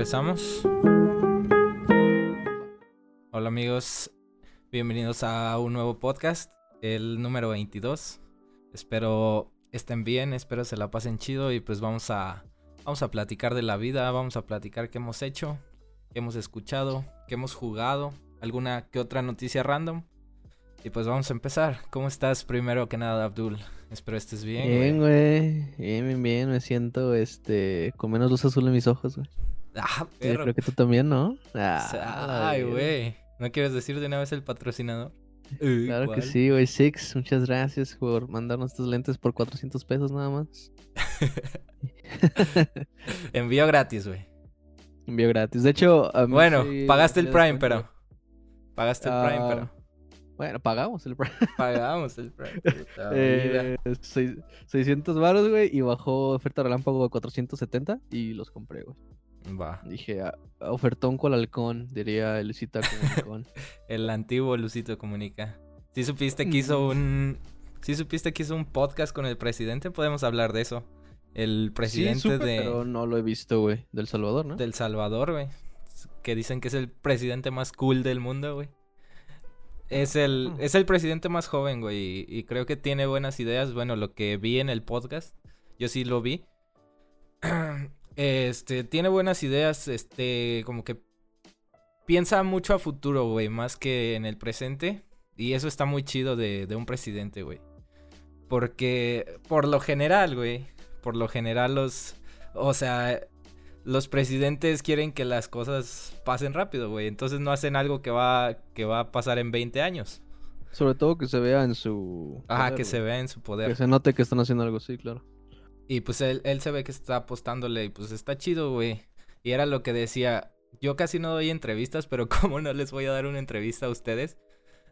empezamos. Hola amigos, bienvenidos a un nuevo podcast, el número 22. Espero estén bien, espero se la pasen chido y pues vamos a vamos a platicar de la vida, vamos a platicar qué hemos hecho, qué hemos escuchado, qué hemos jugado, alguna que otra noticia random. Y pues vamos a empezar. ¿Cómo estás primero que nada, Abdul? Espero estés bien. Bien, güey. Bien, bien, bien. Me siento este con menos luz azul en mis ojos, güey. Ah, perro. creo que tú también, ¿no? Ah, Ay, güey. ¿No quieres decir de una vez el patrocinador? Claro que sí, güey. Six, muchas gracias por mandarnos estos lentes por 400 pesos nada más. Envío gratis, güey. Envío gratis. De hecho, a mí Bueno, sí pagaste el me Prime, pero. Pagaste el Prime, Ah, pero. Bueno, pagamos el Prime. Pagamos el Prime. Eh, seis- 600 baros, güey. Y bajó oferta relámpago de 470 y los compré, güey. Va. Dije, "Ah, ofertón con halcón, diría el cita con El antiguo Lucito Comunica. ¿Sí supiste que hizo un. ¿Sí supiste que hizo un podcast con el presidente? Podemos hablar de eso. El presidente sí, supe, de. pero no lo he visto, güey. Del Salvador, ¿no? del Salvador, güey. Que dicen que es el presidente más cool del mundo, güey. Es el, Ujú. es el presidente más joven, güey. Y, y creo que tiene buenas ideas. Bueno, lo que vi en el podcast, yo sí lo vi. Este, tiene buenas ideas, este, como que piensa mucho a futuro, güey, más que en el presente. Y eso está muy chido de, de un presidente, güey. Porque, por lo general, güey, por lo general los, o sea, los presidentes quieren que las cosas pasen rápido, güey. Entonces no hacen algo que va, que va a pasar en 20 años. Sobre todo que se vea en su. Ajá, poder, que se vea en su Que poder. se note que están haciendo algo así, claro. Y pues él, él se ve que está apostándole y pues está chido, güey. Y era lo que decía, yo casi no doy entrevistas, pero ¿cómo no les voy a dar una entrevista a ustedes?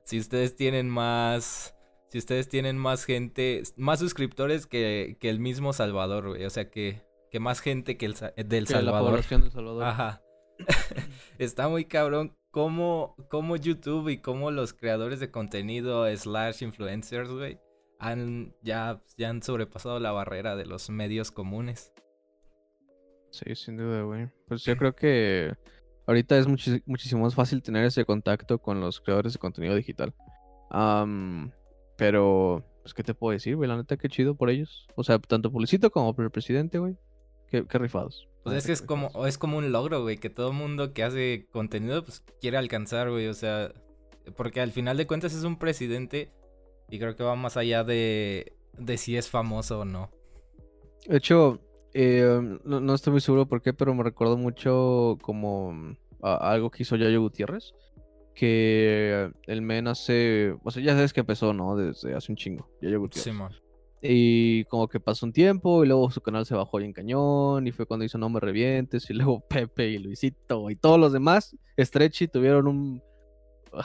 Si ustedes tienen más... Si ustedes tienen más gente, más suscriptores que, que el mismo Salvador, güey. O sea, que, que más gente que el del Que la Salvador. población del Salvador. Ajá. Está muy cabrón cómo, cómo YouTube y cómo los creadores de contenido slash influencers, güey, han ya, ya han sobrepasado la barrera de los medios comunes. Sí, sin duda, güey. Pues yo creo que ahorita es muchis- muchísimo más fácil tener ese contacto con los creadores de contenido digital. Pero, pues, ¿qué te puedo decir, güey? La neta, qué chido por ellos. O sea, tanto Publicito como por el presidente, güey. Qué, qué rifados. Pues es que es como, es como un logro, güey, que todo mundo que hace contenido, pues quiere alcanzar, güey. O sea, porque al final de cuentas es un presidente y creo que va más allá de, de si es famoso o no. De hecho, eh, no, no estoy muy seguro por qué, pero me recuerdo mucho como mm, a- algo que hizo Yayo Gutiérrez. Que el men hace. O sea, ya sabes que empezó, ¿no? Desde hace un chingo. Yayo Gutiérrez. Y como que pasó un tiempo y luego su canal se bajó bien cañón y fue cuando hizo No Me Revientes y luego Pepe y Luisito y todos los demás, Stretchy, tuvieron un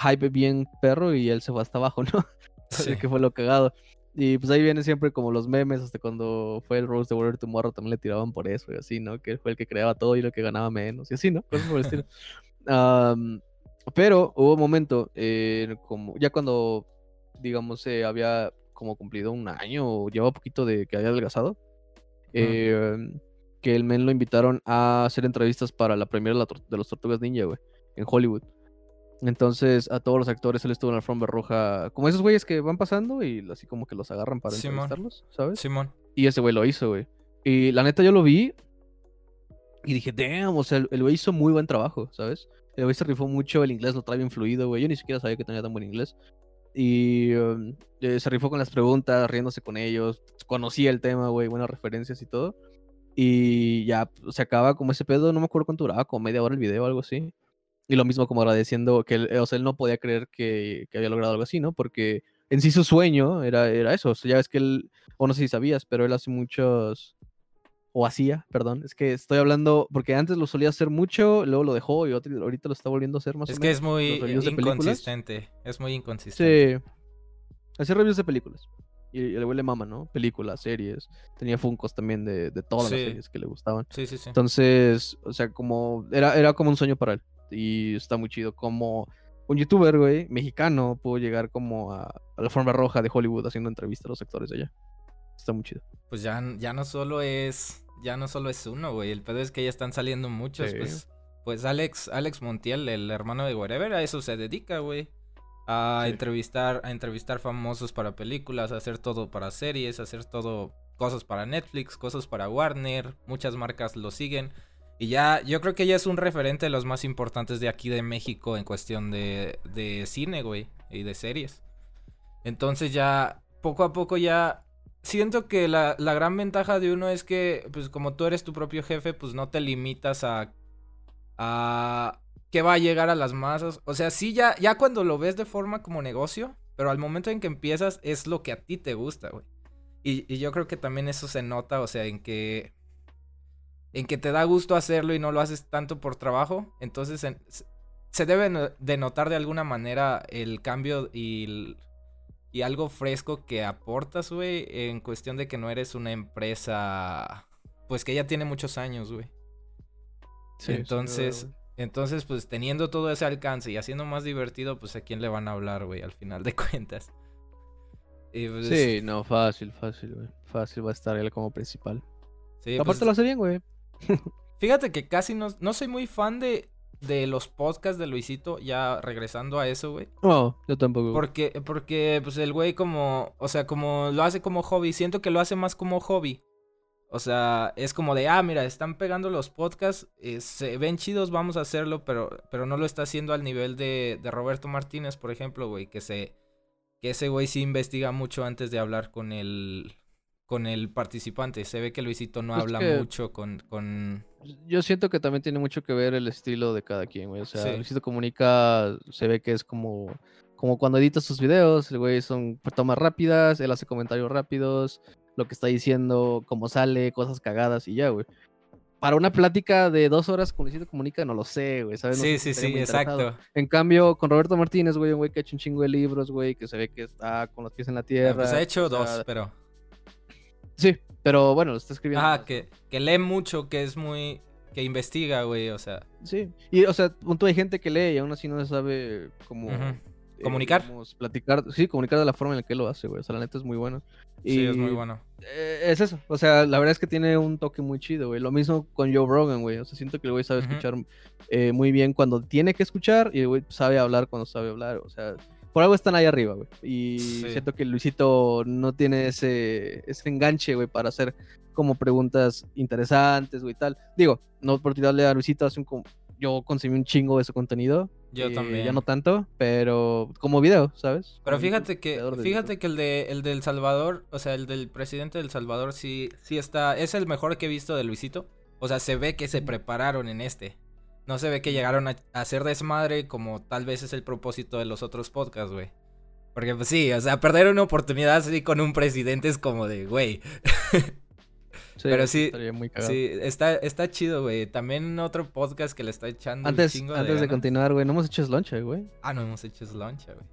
hype bien perro y él se fue hasta abajo, ¿no? Sí. que fue lo cagado. Y pues ahí vienen siempre como los memes, hasta cuando fue el Rose de Warrior Tomorrow también le tiraban por eso y así, ¿no? Que fue el que creaba todo y lo que ganaba menos y así, ¿no? Cosas por el estilo. Am, pero hubo un momento, eh, como ya cuando, digamos, se había como cumplido un año o llevaba poquito de que había adelgazado, eh, que el men lo invitaron a hacer entrevistas para la premiere de, la tor- de los Tortugas Ninja, güey, en Hollywood. Entonces a todos los actores él estuvo en la alfombra roja, como esos güeyes que van pasando y así como que los agarran para Simón. entrevistarlos, ¿sabes? Simón. Y ese güey lo hizo, güey. Y la neta yo lo vi y dije, damn, o sea, el güey hizo muy buen trabajo, ¿sabes? El güey se rifó mucho, el inglés lo trae bien fluido, güey. Yo ni siquiera sabía que tenía tan buen inglés. Y um, eh, se rifó con las preguntas, riéndose con ellos. Conocía el tema, güey, buenas referencias y todo. Y ya pues, se acaba como ese pedo, no me acuerdo cuánto duraba, como media hora el video o algo así. Y lo mismo como agradeciendo que, él, o sea, él no podía creer que, que había logrado algo así, ¿no? Porque en sí su sueño era, era eso. O sea, ya ves que él, o no sé si sabías, pero él hace muchos, o hacía, perdón. Es que estoy hablando, porque antes lo solía hacer mucho, luego lo dejó y otro- ahorita lo está volviendo a hacer más Es o que menos. es muy reviews de películas. inconsistente. Es muy inconsistente. Sí. Hacía reviews de películas. Y el güey le mama, ¿no? Películas, series. Tenía funcos también de, de todas Sí. las series que le gustaban. Sí, sí, sí. Entonces, o sea, como era, era como un sueño para él. Y está muy chido. Como un youtuber, güey, mexicano, pudo llegar como a, a la forma roja de Hollywood haciendo entrevistas a los actores de allá. Está muy chido. Pues ya, ya no solo es. Ya no solo es uno, güey. El pedo es que ya están saliendo muchos. Sí. Pues pues Alex, Alex Montiel, el hermano de Wherever, a eso se dedica, güey. A entrevistar, a entrevistar famosos para películas, a hacer todo para series, a hacer todo cosas para Netflix, cosas para Warner, muchas marcas lo siguen. Y ya, yo creo que ya es un referente de los más importantes de aquí de México en cuestión de, de cine, güey, y de series. Entonces ya, poco a poco ya siento que la, la, gran ventaja de uno es que, pues como tú eres tu propio jefe, pues no te limitas a, a que va a llegar a las masas. O sea, sí, ya, ya cuando lo ves de forma como negocio, pero al momento en que empiezas es lo que a ti te gusta, güey. Y, y yo creo que también eso se nota, o sea, en que... En que te da gusto hacerlo y no lo haces tanto por trabajo. Entonces se debe de notar de alguna manera el cambio y el, y algo fresco que aportas, güey, en cuestión de que no eres una empresa, pues que ya tiene muchos años, güey. Sí, entonces, entonces, pues teniendo todo ese alcance y haciendo más divertido, pues a quién le van a hablar, güey, al final de cuentas. Pues, sí, no, fácil, fácil, güey. Fácil va a estar él como principal. Sí, Aparte pues lo hace bien, güey. Fíjate que casi no, no soy muy fan de, de los podcasts de Luisito, ya regresando a eso, güey. No, yo tampoco. Porque, porque, pues el güey como, o sea, como lo hace como hobby, siento que lo hace más como hobby. O sea, es como de, ah, mira, están pegando los podcasts, eh, se ven chidos, vamos a hacerlo, pero, pero no lo está haciendo al nivel de, de Roberto Martínez, por ejemplo, güey, que se, que ese güey sí investiga mucho antes de hablar con el, con el participante. Se ve que Luisito no habla mucho con, con, Yo siento que también tiene mucho que ver el estilo de cada quien, güey. O sea, Luisito comunica, se ve que es como, como cuando edita sus videos, el güey son tomas rápidas, él hace comentarios rápidos, lo que está diciendo, cómo sale, cosas cagadas y ya, güey. Para una plática de dos horas con Luisito Comunica, no lo sé, güey, ¿sabes? sí, sí, sí, exacto. En cambio, con Roberto Martínez, güey, un güey que ha hecho un chingo de libros, güey, que se ve que está con los pies en la tierra. pues ha hecho dos, pero... Sí, pero bueno, lo está escribiendo. Ah, que, que lee mucho, que es muy. que investiga, güey, o sea. Sí, y o sea, punto hay gente que lee y aún así no sabe cómo. Eh, comunicar. platicar, sí, comunicar de la forma en la que lo hace, güey. O sea, la neta es muy bueno. sí, es muy bueno. Eh, es eso. O sea, la verdad es que tiene un toque muy chido, güey. Lo mismo con Joe Rogan, güey. O sea, siento que el güey sabe escuchar eh, muy bien cuando tiene que escuchar y el güey sabe hablar cuando sabe hablar. O sea, por algo están ahí arriba, güey. Y siento que Luisito no tiene ese, ese enganche, güey, para hacer como preguntas interesantes, güey, tal. Digo, no por tirarle a Luisito, hace un, yo consumí un chingo de su contenido. Yo eh, también. Ya no tanto, pero como video, ¿sabes? Pero fíjate que, fíjate que el de el del Salvador, o sea, el del presidente del Salvador sí, sí está, es el mejor que he visto de Luisito. O sea, se ve que se prepararon en este. No se ve que llegaron a, hacer desmadre como tal vez es el propósito de los otros podcasts, güey. Porque pues sí, o sea, perder una oportunidad así con un presidente es como de, güey. Sí, Pero sí, muy sí, está, está chido, güey. También otro podcast que le está echando antes, un chingo Antes de, continuar, güey, no hemos hecho sloncha, güey. Ah, no hemos hecho sloncha, güey.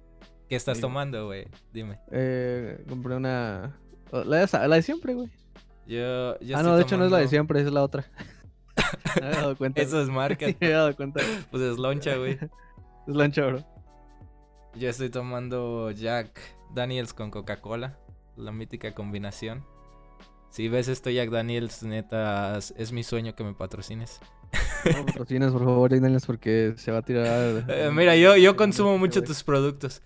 ¿Qué estás tomando, güey? Dime. Eh, compré una... La de, la de siempre, güey. Yo, yo Ah, no, de hecho no es la de siempre, es la otra. Me he dado cuenta. Eso es marca. me he dado cuenta. Pues es loncha, güey. es loncha, bro. Yo estoy tomando Jack Daniels con Coca-Cola. La mítica combinación. Si ves esto, Jack Daniels, neta, es mi sueño que me patrocines. No patrocines, por favor, Jack Daniels, porque se va a tirar. Eh, mira, yo, yo consumo mucho tus productos.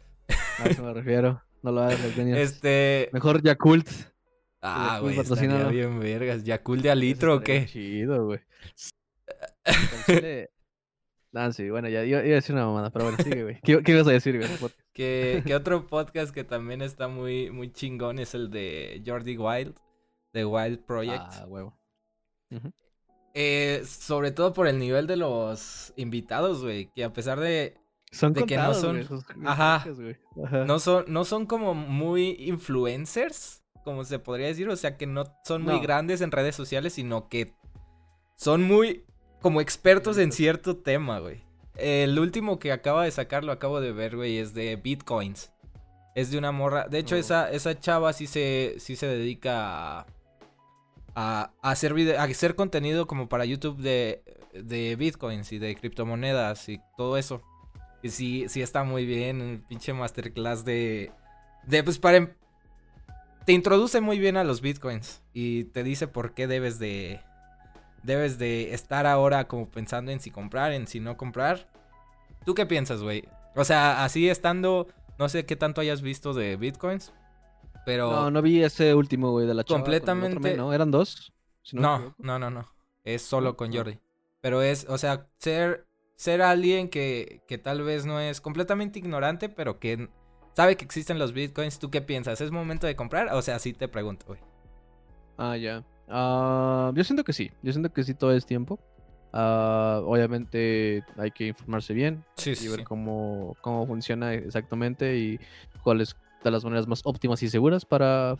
A eso me refiero. No lo hagas, Jack Daniels. Este... Mejor Yakult. Ah, güey, bien vergas. ¿Yakult de a litro o qué? Chido, güey. Ah, sí, bueno, ya iba, a decir una mamada, pero bueno, sigue, güey. ¿Qué, ¿Qué, ibas a decir, güey? Que, que, otro podcast que también está muy, muy chingón es el de Jordi Wild, de Wild Project. Ah, huevo. eh, sobre todo por el nivel de los invitados, güey, que a pesar de, son de que no son, ajá, no son, no son como muy influencers, como se podría decir, o sea que no son muy grandes en redes sociales, sino que son muy como expertos en cierto tema, güey. El último que acaba de sacar, lo acabo de ver, güey, es de bitcoins. Es de una morra. De hecho, oh. esa, esa chava sí se, sí se dedica a, a, hacer a hacer contenido como para YouTube de, de bitcoins y de criptomonedas y todo eso. Y sí, sí está muy bien. Un pinche masterclass de. De pues para. Em, te introduce muy bien a los bitcoins. Y te dice por qué debes de debes de estar ahora como pensando en si comprar, en si no comprar. ¿Tú qué piensas, güey? O sea, así estando, no sé qué tanto hayas visto de bitcoins, pero... No, no vi ese último, güey, de la chava Completamente- men, ¿no? ¿Eran dos? Si No, no, no, no. Es solo con no. Jordi. Pero es, o sea, ser, ser alguien que, que tal vez no es completamente ignorante, pero que sabe que existen los bitcoins. ¿Tú qué piensas? ¿Es momento de comprar? O sea, sí te pregunto, güey. Ah, ya. Ah, yo siento que sí. Yo siento que sí todo es tiempo. Ah, obviamente hay que informarse bien Sí, y ver cómo, cómo funciona exactamente y cuáles de las maneras más óptimas y seguras para,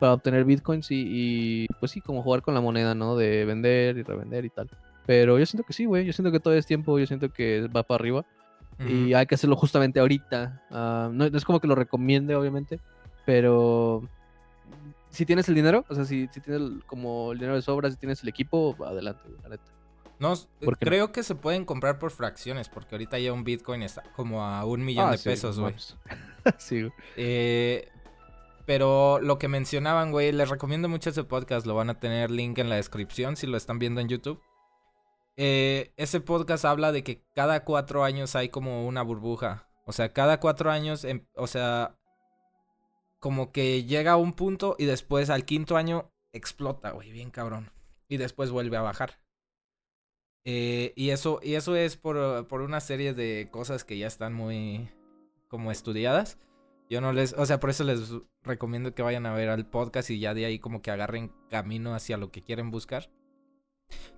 para obtener bitcoins y, y, pues sí, como jugar con la moneda, ¿no? De vender y revender y tal. Pero yo siento que sí, güey. Yo siento que todo es tiempo. Yo siento que va para arriba. Y hay que hacerlo justamente ahorita. Ah, no, no es como que lo recomiende, obviamente, pero si tienes el dinero, o sea, si, si tienes el- como el dinero de sobra, si tienes el equipo, adelante, güey, la neta. No, creo que se pueden comprar por fracciones, porque ahorita ya un bitcoin está como a un millón Ah, de sí, pesos, güey. sí, güey. Eh, pero lo que mencionaban, güey, les recomiendo mucho ese podcast. Lo van a tener link en la descripción si lo están viendo en YouTube. Eh, ese podcast habla de que cada cuatro años hay como una burbuja. O sea, cada cuatro años, em- o sea, como que llega a un punto y después al quinto año explota, güey, bien cabrón. Y después vuelve a bajar. Eh, y eso, y eso es por, por una serie de cosas que ya están muy como estudiadas. Yo no les, o sea, por eso les recomiendo que vayan a ver al podcast y ya de ahí como que agarren camino hacia lo que quieren buscar.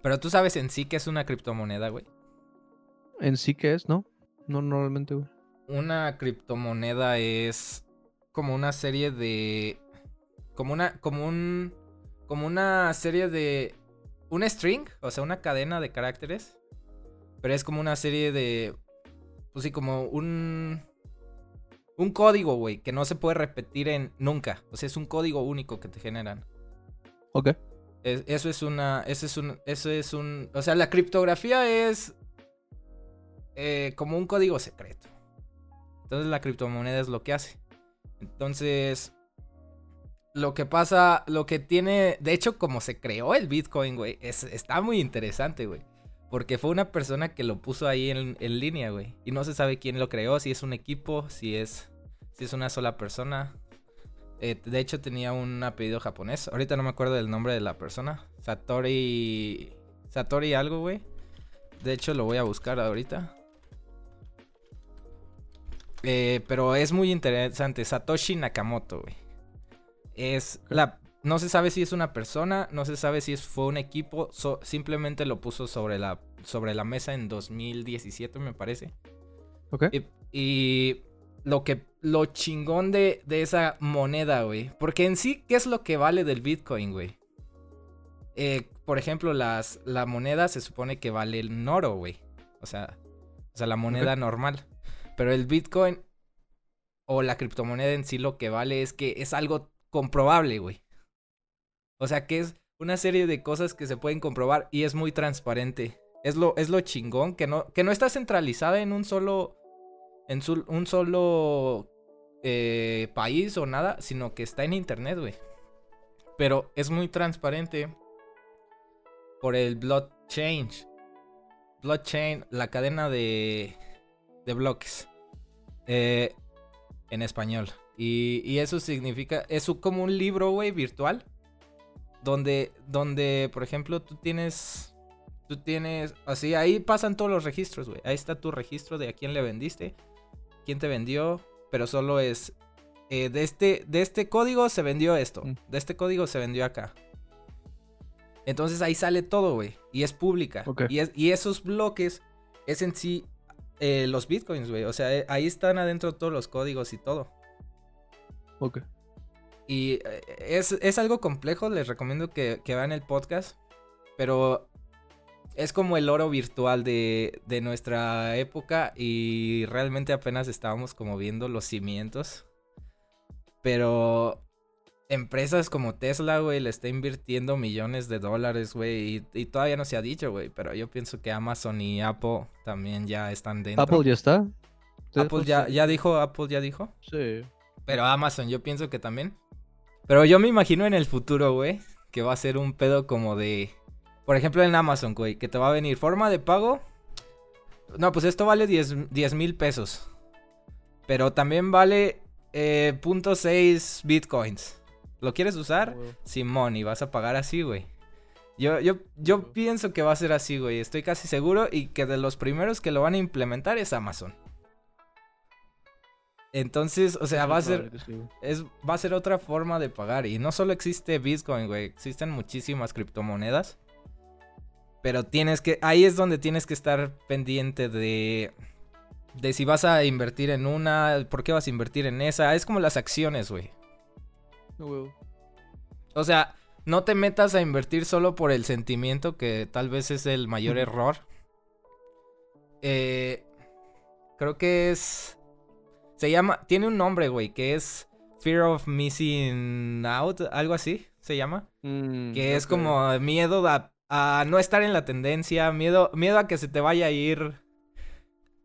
Pero tú sabes en sí que es una criptomoneda, güey. En sí que es, ¿no? No, normalmente, güey. Una criptomoneda es como una serie de como una como un como una serie de un string, o sea, una cadena de caracteres, pero es como una serie de pues sí como un un código, güey, que no se puede repetir en nunca, o sea, es un código único que te generan. Ok. Es- eso es una. Eso es un. Eso es un. O sea, la criptografía es. eh, como un código secreto. Entonces la criptomoneda es lo que hace. Entonces. Lo que pasa. Lo que tiene. De hecho, como se creó el Bitcoin, güey. Es, está muy interesante, güey. Porque fue una persona que lo puso ahí en, línea, güey. Y no se sabe quién lo creó. Si es un equipo. Si es. Si es una sola persona. Eh, de hecho, tenía un apellido japonés. Ahorita no me acuerdo del nombre de la persona. Satori. Satori algo, güey. De hecho, lo voy a buscar ahorita. Eh, pero es muy interesante. Satoshi Nakamoto, güey. Es la. No se sabe si es una persona, no se sabe si fue un equipo. so- simplemente lo puso sobre la, sobre la mesa en 2017, me parece. Ok. Y, y lo que lo chingón de, de esa moneda, güey. Porque en sí, ¿qué es lo que vale del Bitcoin, güey? Eh, por ejemplo, las, la moneda se supone que vale en oro, güey. O sea, o sea, la moneda normal. Pero el Bitcoin o la criptomoneda en sí lo que vale es que es algo comprobable, güey. O sea, que es una serie de cosas que se pueden comprobar y es muy transparente. Es lo, es lo chingón, que no, que no está centralizada en un solo. En un solo eh, país o nada, sino que está en internet, güey. Pero es muy transparente por el blockchain. Blockchain, la cadena de, de bloques. eh, en español. Y, y eso significa, es como un libro, güey, virtual. Donde, donde, por ejemplo, tú tienes, tú tienes, así, ahí pasan todos los registros, güey. Ahí está tu registro de a quién le vendiste, quién te vendió, pero solo es, eh, de, este, de este código se vendió esto, Mm. de este código se vendió acá. Entonces ahí sale todo, güey. Y es pública. Y, es- y esos bloques es en sí eh, los bitcoins, güey. O sea, eh, ahí están adentro todos los códigos y todo. Ok. Y eh, es, es algo complejo, les recomiendo que, que vean el podcast. Pero es como el oro virtual de, de nuestra época y realmente apenas estábamos como viendo los cimientos. Pero empresas como Tesla, güey, le está invirtiendo millones de dólares, güey. Y, y todavía no se ha dicho, güey. Pero yo pienso que Amazon y Apple también ya están dentro. Apple ya está. Apple ya, ya dijo, Apple ya dijo. Sí. Pero Amazon, yo pienso que también. Pero yo me imagino en el futuro, güey, que va a ser un pedo como de por ejemplo, en Amazon, güey, que te va a venir forma de pago. No, pues esto vale 10 mil pesos. Pero también vale eh, .6 bitcoins. ¿Lo quieres usar? Simón, y vas a pagar así, güey. Yo, yo, yo pienso que va a ser así, güey. Estoy casi seguro. Y que de los primeros que lo van a implementar es Amazon. Entonces, o sea, va a ser. Es, va a ser otra forma de pagar. Y no solo existe Bitcoin, güey. Existen muchísimas criptomonedas. Pero tienes que. Ahí es donde tienes que estar pendiente de. De si vas a invertir en una. ¿Por qué vas a invertir en esa? Es como las acciones, güey. O sea, no te metas a invertir solo por el sentimiento, que tal vez es el mayor error. Eh, creo que es se llama, tiene un nombre, güey, que es Fear of Missing Out, algo así se llama. Mm, que es como miedo a, no estar en la tendencia, miedo, miedo a que se te vaya a ir.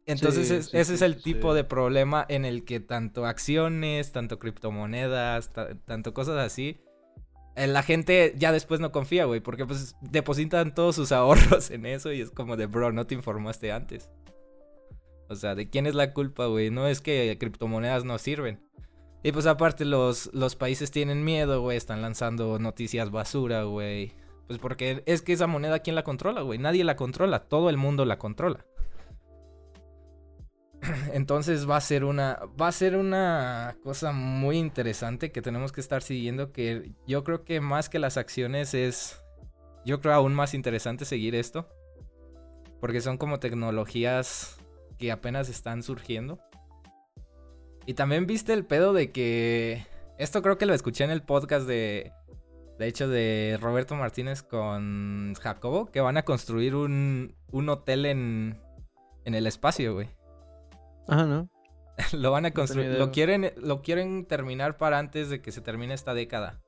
Entonces ese es el tipo de problema en el que tanto acciones, tanto criptomonedas, tanto cosas así, eh, la gente ya después no confía, güey, porque pues depositan todos sus ahorros en eso y es como de, bro, no te informaste antes. O sea, ¿de quién es la culpa, güey? No es que criptomonedas no sirven. Y pues aparte los, los países tienen miedo, güey, están lanzando noticias basura, güey. Pues porque es que esa moneda, ¿quién la controla, güey? Nadie la controla, todo el mundo la controla. Entonces va a ser una va a ser una cosa muy interesante que tenemos que estar siguiendo que yo creo que más que las acciones es yo creo aún más interesante seguir esto porque son como tecnologías que apenas están surgiendo. Y también viste el pedo de que. Esto creo que lo escuché en el podcast de. De hecho, de Roberto Martínez con Jacobo, que van a construir un, un hotel en, en el espacio, güey. Ajá, ¿no? lo van a construir. lo, quieren, lo quieren terminar para antes de que se termine esta década.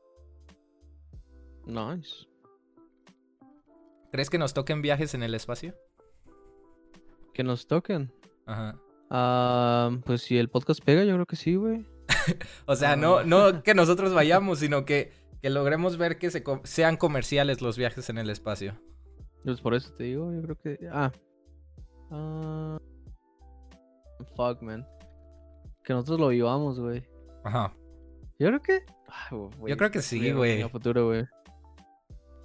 Nice. ¿Crees que nos toquen viajes en el espacio? Que nos toquen. Ajá. Ah, pues si el podcast pega, yo creo que sí, güey. o sea, no, ah. no que nosotros vayamos, sino que, que logremos ver que se sean comerciales los viajes en el espacio. Pues por eso te digo, yo creo que. Ah. ah fuck, man. Que nosotros lo vivamos, güey. Ajá. Yo creo que. yo creo que sí, güey. A futuro, güey.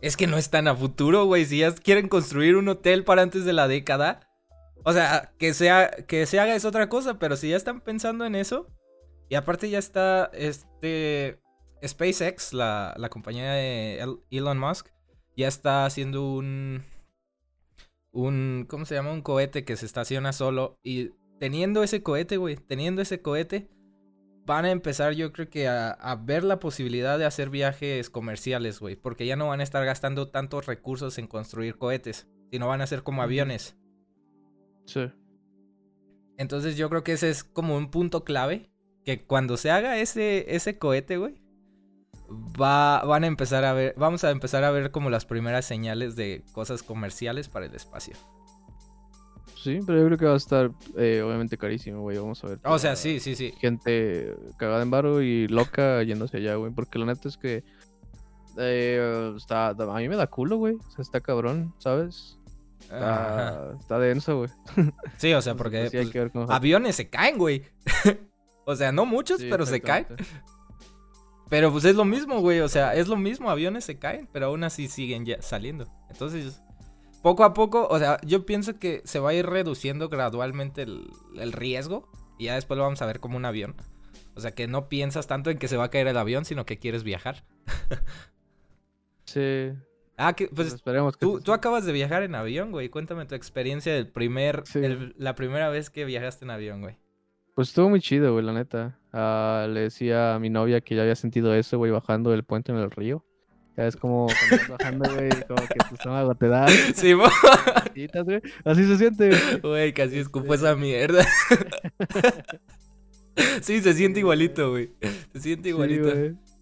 Es que no es tan a futuro, güey. Si ya quieren construir un hotel para antes de la década, o sea, que, sea, que se haga es otra cosa, pero si ya están pensando en eso, y aparte ya está este SpaceX, la, la compañía de Elon Musk, ya está haciendo un, un, ¿cómo se llama? Un cohete que se estaciona solo. Y teniendo ese cohete, güey, teniendo ese cohete, van a empezar yo creo que a, a ver la posibilidad de hacer viajes comerciales, güey. Porque ya no van a estar gastando tantos recursos en construir cohetes, sino van a ser como aviones. Sí. Entonces yo creo que ese es como un punto clave. Que cuando se haga ese, ese cohete, güey. Va, van a empezar a ver. Vamos a empezar a ver como las primeras señales de cosas comerciales para el espacio. Sí, pero yo creo que va a estar eh, obviamente carísimo, güey. Vamos a ver. O sea, sí, sí, sí. Gente cagada en barro y loca yéndose allá, güey. Porque la neta es que. Eh, está, a mí me da culo, güey. O sea, está cabrón, ¿sabes? Está, denso, güey. Sí, o sea, porque pues, aviones se caen, güey. o sea, no muchos, pero se caen. Pero pues es lo mismo, güey. O sea, es lo mismo, aviones se caen, pero aún así siguen ya saliendo. Entonces, poco a poco, o sea, yo pienso que se va a ir reduciendo gradualmente el, el riesgo. Y ya después lo vamos a ver como un avión. O sea, que no piensas tanto en que se va a caer el avión, sino que quieres viajar. sí. Ah, que, pues, esperemos que tú, tú, acabas de viajar en avión, güey. Cuéntame tu experiencia del primer, la primera vez que viajaste en avión, güey. Pues estuvo muy chido, güey, la neta. Ah, le decía a mi novia que ya había sentido eso, güey, bajando del puente en el río. Ya es como cuando vas bajando, güey, como que tu estómago te da. Sí, güey. Así se siente, güey. casi escupo esa mierda. sí, se siente igualito, güey. Se siente igualito.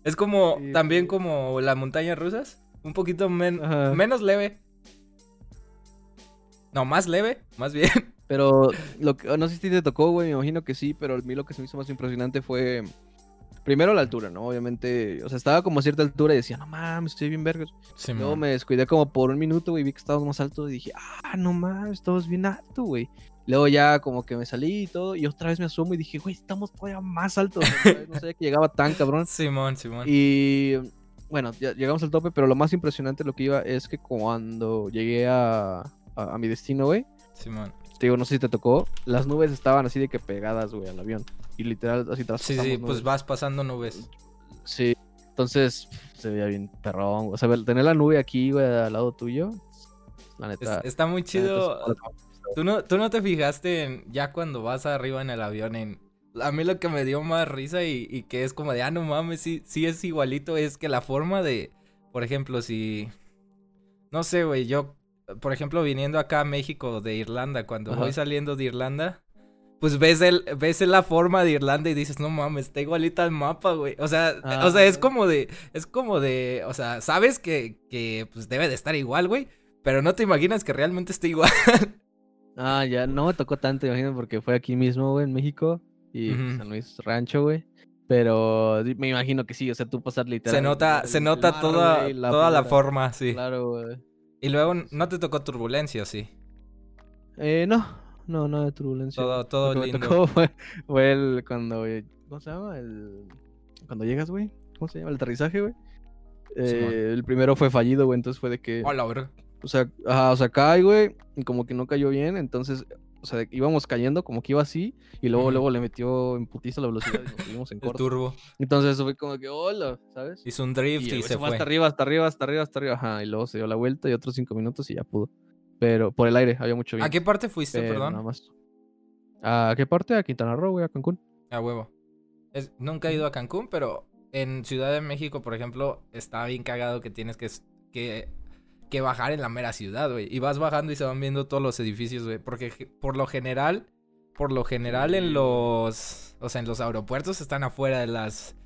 es como, también como las montañas rusas. Un poquito menos leve. No, más leve, más bien. Pero lo que, no sé si te tocó, güey, me imagino que sí, pero a mí lo que se me hizo más impresionante fue primero la altura, ¿no? Obviamente, o sea, estaba como a cierta altura y decía, no mames, estoy bien vergas. Simón. Luego me descuidé como por un minuto, güey, vi que estábamos más alto y dije, ah, no mames, estamos bien alto, güey. Luego ya como que me salí y todo, y otra vez me asomo y dije, güey, estamos todavía más altos. No sabía que llegaba tan cabrón. Simón, Simón. Y bueno, ya llegamos al tope, pero lo más impresionante lo que iba es que cuando llegué a, a, a mi destino, güey, Simón. te digo, no sé si te tocó, las nubes estaban así de que pegadas, güey, al avión. Y literal, así Sí, sí, pues nubes. vas pasando nubes. Sí, entonces se veía bien perrón. O sea, tener la nube aquí, güey, al lado tuyo, la Es- neta. está muy neta es chido. ¿Tú no, ¿Tú no te fijaste en ya cuando vas arriba en el avión en... A mí lo que me dio más risa y, y que es como de, ah, no mames, sí, sí es igualito, es que la forma de, por ejemplo, si... No sé, güey, yo, por ejemplo, viniendo acá a México de Irlanda, cuando Ajá. voy saliendo de Irlanda, pues ves el, ves la forma de Irlanda y dices, no mames, está igualita al mapa, güey. O sea, Ah, o sea, es como de, es como de, o sea, sabes que, que pues debe de estar igual, güey, pero no te imaginas que realmente esté igual. Ah, ya no me tocó tanto, imagino, porque fue aquí mismo, güey, en México. Y pues. San Luis Rancho, güey. Pero me imagino que sí, o sea, tú pasar literal. Se nota, el- se nota mar, toda, güey, toda la forma, sí. Claro, güey. Y luego no te tocó turbulencia, sí. Eh, no, no, no de turbulencia. Todo, todo Lo que lindo. me tocó fue, fue el cuando, ¿cómo se llama? El, cuando llegas, güey. ¿Cómo se llama? El aterrizaje, güey. Eh, el primero fue fallido, güey, entonces fue de que, Hola, verga. o sea, ajá, o sea, cae, güey, y como que no cayó bien, entonces, o sea, íbamos cayendo como que iba así, y luego, luego le metió en putiza la velocidad y nos seguimos en El corto. turbo. Entonces eso fue como que, hola, ¿sabes? Hizo un drift Y y, el se fue. hasta arriba, hasta arriba, hasta arriba, hasta arriba, ajá, y luego se dio la vuelta y otros cinco minutos y ya pudo. Pero por el aire, había mucho ¿A viento. qué parte fuiste, pero nada perdón? más. ¿A qué parte? A Quintana Roo, güey, a Cancún. A huevo. Es- nunca he ido a Cancún, pero en Ciudad de México, por ejemplo, está bien cagado que tienes que, que, que bajar en la mera ciudad, güey. Y vas bajando y se van viendo todos los edificios, güey. Porque por lo general, por lo general en los, o sea, en los aeropuertos están afuera de las,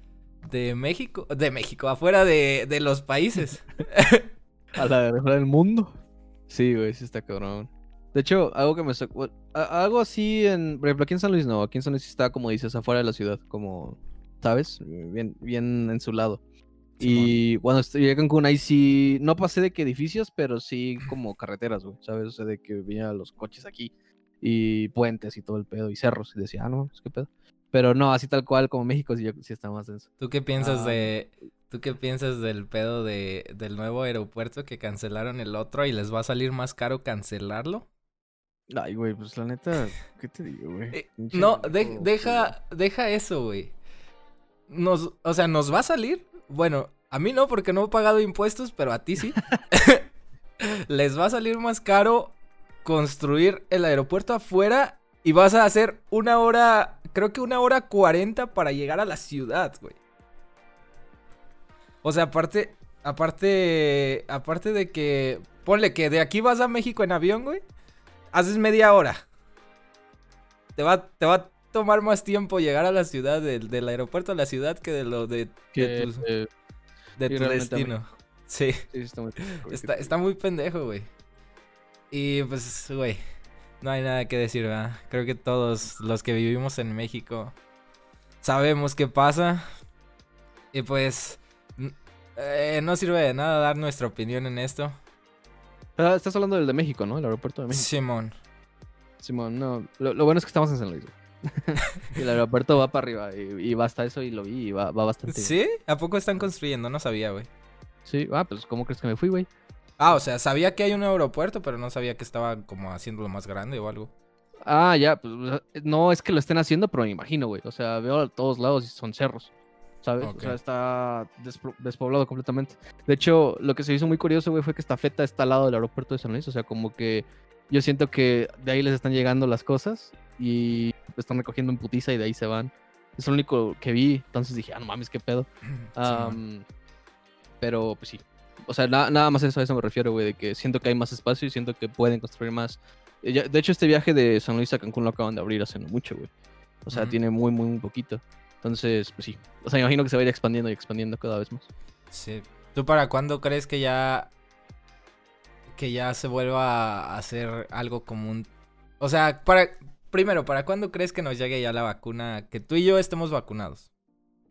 de México, de México, afuera de, de los países. A la de del mundo. Sí, güey, sí está cabrón. De hecho, algo que me sacó. Algo así en. Por ejemplo, aquí en San Luis no. Aquí en San Luis está, como dices, afuera de la ciudad. Como. ¿Sabes? Bien, bien en su lado. Y cuando estoy a Cancún, ahí sí. No pasé de que edificios, pero sí como carreteras, güey. ¿Sabes? O sea, de que veía los coches aquí. Y puentes y todo el pedo. Y cerros. Y decía, ah, no, es que pedo. Pero no, así tal cual como México sí, sí está más denso. ¿Tú qué piensas Ah. de... ¿Tú qué piensas del pedo de, del nuevo aeropuerto que cancelaron el otro y les va a salir más caro cancelarlo? Ay, güey, pues la neta, ¿qué te digo, güey? Eh, no, de- deja, deja eso, güey. Nos, o sea, ¿nos va a salir? Bueno, a mí no, porque no he pagado impuestos, pero a ti sí. Les va a salir más caro construir el aeropuerto afuera y vas a hacer una hora, creo que una hora cuarenta para llegar a la ciudad, güey. O sea, aparte, aparte, aparte de que, ponle que de aquí vas a México en avión, güey, haces media hora. Te va, te va a tomar más tiempo llegar a la ciudad, del, del aeropuerto a la ciudad que de lo de, de Que, tu, eh, de tu destino. Sí, sí, sí está muy está, ¿qué te está muy pendejo, güey. Y pues, güey, no hay nada que decir, ¿verdad? Creo que todos los que vivimos en México sabemos qué pasa. Y pues, eh, no sirve de nada dar nuestra opinión en esto. Ah, estás hablando del de México, ¿no? El aeropuerto de México. Simón. Simón, no. Lo, lo bueno es que estamos en San Luis. y el aeropuerto va para arriba. Y, y va hasta eso y lo vi y va, va bastante bien. ¿Sí? ¿A poco están construyendo? No sabía, güey. Sí, ah, pues ¿cómo crees que me fui, güey? Ah, o sea, sabía que hay un aeropuerto, pero no sabía que estaba como haciéndolo más grande o algo. Ah, ya, pues no es que lo estén haciendo, pero me imagino, güey. O sea, veo a todos lados y son cerros. ¿Sabes? O sea, está despoblado completamente. De hecho, lo que se hizo muy curioso, güey, fue que esta feta está al lado del aeropuerto de San Luis. O sea, como que yo siento que de ahí les están llegando las cosas y están recogiendo en putiza y de ahí se van. Es lo único que vi. Entonces dije, ah, no mames, qué pedo. Am, pero, pues sí. O sea, na- nada más eso, a eso me refiero, güey, de que siento que hay más espacio y siento que pueden construir más. Eh, De hecho, este viaje de San Luis a Cancún lo acaban de abrir hace no mucho, güey. O sea, tiene muy, muy, muy poquito. Entonces, pues sí. O sea, me imagino que se va a ir expandiendo y expandiendo cada vez más. Sí. ¿Tú para cuándo crees que ya que ya se vuelva a hacer algo común? O sea, para primero, ¿para cuándo crees que nos llegue ya la vacuna? Que tú y yo estemos vacunados.